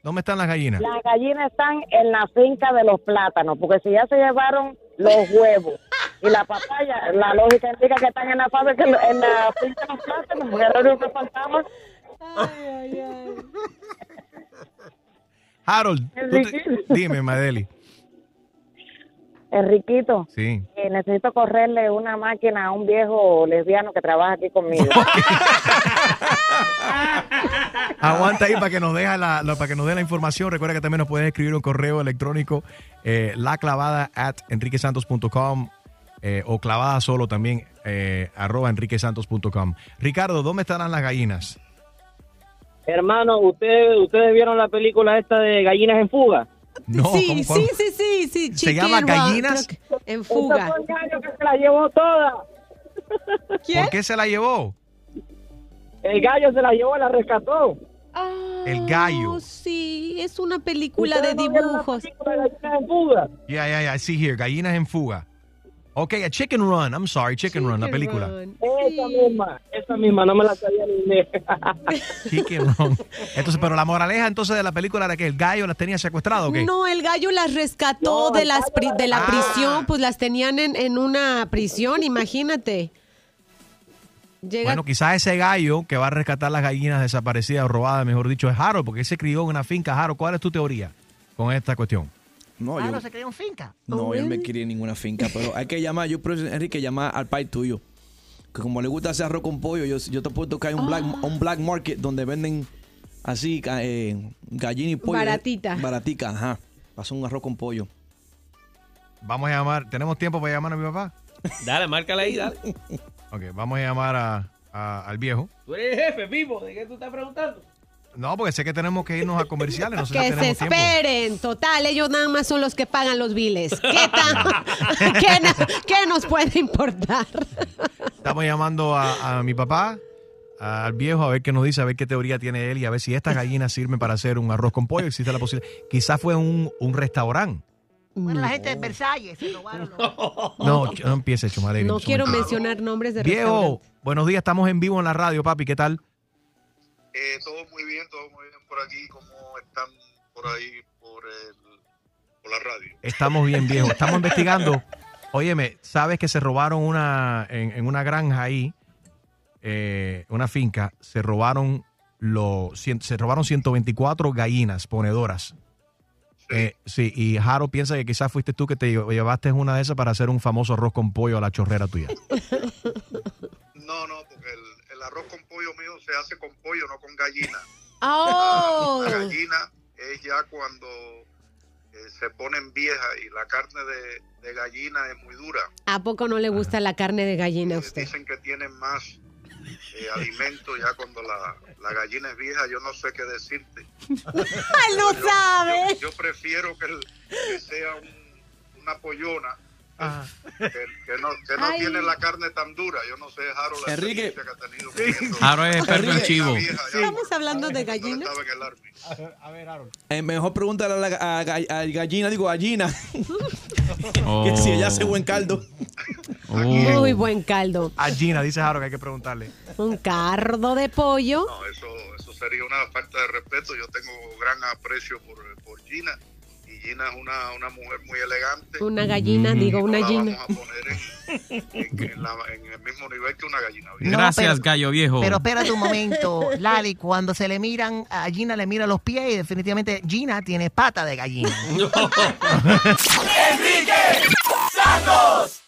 Speaker 2: ¿Dónde están las gallinas?
Speaker 34: Las gallinas están en la finca de los plátanos, porque si ya se llevaron los huevos y la papaya, la lógica indica que están en la fábrica, en la finca de los plátanos, porque era lo único que faltaba.
Speaker 2: Harold, tú te- dime, Maydelis.
Speaker 34: Enriquito,
Speaker 2: Sí.
Speaker 34: eh, necesito correrle una máquina a un viejo lesbiano que trabaja aquí conmigo.
Speaker 2: Aguanta ahí para que nos deja la, la- para que nos dé la información. Recuerda que también nos puedes escribir un correo electrónico eh, laclavada at enriquesantos.com eh, o clavada solo también eh, arroba enriquesantos.com. Ricardo, ¿dónde estarán las gallinas?
Speaker 35: Hermano, ¿ustedes, ¿ustedes vieron la película esta de Gallinas en Fuga?
Speaker 2: No,
Speaker 3: sí,
Speaker 2: ¿cómo- cómo?
Speaker 3: sí, sí, sí, sí.
Speaker 2: ¿Se llama Gallinas?
Speaker 3: que En fuga.
Speaker 35: Fue el gallo que se la llevó toda.
Speaker 2: ¿Por qué se la llevó?
Speaker 35: El gallo se la llevó, la rescató.
Speaker 2: El gallo.
Speaker 3: Sí, es una película de
Speaker 35: ¿Ustedes no vieron la
Speaker 3: dibujos.
Speaker 35: película de Gallinas en Fuga?
Speaker 2: Yeah, yeah, yeah. I see here. Gallinas en fuga. Ok, a Chicken Run. I'm sorry, Chicken, Run, la película.
Speaker 35: Esa misma, esa misma, no me la sabía ni.
Speaker 2: Chicken Run. Entonces, pero la moraleja entonces de la película era que el gallo las tenía secuestrado, ¿o qué?
Speaker 3: No, el gallo las rescató de, las pri- de la prisión, pues las tenían en, en una prisión, imagínate. Llega
Speaker 2: Bueno, quizás ese gallo que va a rescatar las gallinas desaparecidas o robadas, mejor dicho, es Harold, porque él se crió en una finca. Harold, ¿cuál es tu teoría con esta cuestión?
Speaker 14: No,
Speaker 21: Ah,
Speaker 14: yo,
Speaker 21: no se creó en finca.
Speaker 14: no, yo no me quería en ninguna finca, pero hay que llamar, yo Enrique, llamar al país tuyo. Que como le gusta hacer arroz con pollo, yo, yo te puedo tocar un, black, un black market donde venden así eh, gallina y pollo.
Speaker 3: Baratita.
Speaker 14: Baratica, ajá. Pasó un arroz con pollo.
Speaker 2: Vamos a llamar, ¿tenemos tiempo para llamar a mi papá?
Speaker 6: Dale, márcala ahí, dale.
Speaker 2: Ok, vamos a llamar a- a- al viejo.
Speaker 6: Tú eres el jefe, Pipo. ¿De qué tú estás preguntando?
Speaker 2: No, porque sé que tenemos que irnos a comerciales, no sé si
Speaker 3: que se
Speaker 2: tenemos tiempo.
Speaker 3: esperen, total, ellos nada más son los que pagan los biles. ¿Qué, tan- ¿Qué, nos puede importar?
Speaker 2: Estamos llamando a, a mi papá, al viejo, a ver qué nos dice, a ver qué teoría tiene él y a ver si estas gallinas sirven para hacer un arroz con pollo. Existe la posibilidad. Quizás fue un, un restaurante.
Speaker 21: Bueno, la gente de Versalles se robaron los-
Speaker 2: No, no empieces, Chumaderi.
Speaker 3: No quiero mencionar nombres de
Speaker 2: Viejo, buenos días, estamos en vivo en la radio, papi, ¿qué tal?
Speaker 36: Eh, todo muy bien, todo muy bien por aquí. ¿Cómo están por ahí, por, el, por la radio?
Speaker 2: Estamos bien, viejo. Estamos investigando. Óyeme, ¿sabes que se robaron una, en, en una granja ahí, eh, una finca, se robaron, los, se robaron 124 gallinas ponedoras? Eh, sí, y Jaro piensa que quizás fuiste tú que te lle- llevaste una de esas para hacer un famoso arroz con pollo a la chorrera tuya.
Speaker 36: No, no, porque el, el arroz con pollo mío se hace con pollo, no con gallina.
Speaker 3: Oh.
Speaker 36: La gallina es ya cuando eh, se ponen viejas y la carne de, de gallina es muy dura.
Speaker 3: ¿A poco no le gusta la carne de gallina a usted?
Speaker 36: Dicen que tienen más eh, alimento ya cuando la, la gallina es vieja. Yo no sé qué decirte.
Speaker 3: ¡Ay, no sabe!
Speaker 36: Yo, yo prefiero que, el- que sea un- una pollona. Que, que no, que no tiene la carne tan dura. Yo no sé, Harold, la
Speaker 14: Enrique.
Speaker 36: experiencia que ha tenido.
Speaker 5: Harold es experto en chivo.
Speaker 3: Estamos hablando de gallina.
Speaker 36: Estaba en el Army.
Speaker 2: A ver, Harold.
Speaker 14: Eh, mejor pregúntale a la a, a- a gallina, digo gallina,
Speaker 5: Oh.
Speaker 14: que si ella hace buen caldo.
Speaker 3: Muy buen caldo.
Speaker 2: A Gina, dice Harold que hay que preguntarle.
Speaker 3: Un cardo de pollo.
Speaker 36: No, eso, eso sería una falta de respeto. Yo tengo gran aprecio por, por Gina. Gina es una, una mujer muy elegante.
Speaker 3: Una gallina, digo, una gallina.
Speaker 36: vamos a poner en, en- en la- en el mismo nivel que una gallina vieja.
Speaker 21: No,
Speaker 5: Gracias,
Speaker 21: pero-
Speaker 5: gallo viejo.
Speaker 21: Pero espérate un momento, Lali, cuando se le miran, a Gina le mira los pies y definitivamente Gina tiene pata de gallina.
Speaker 17: Enrique Santos.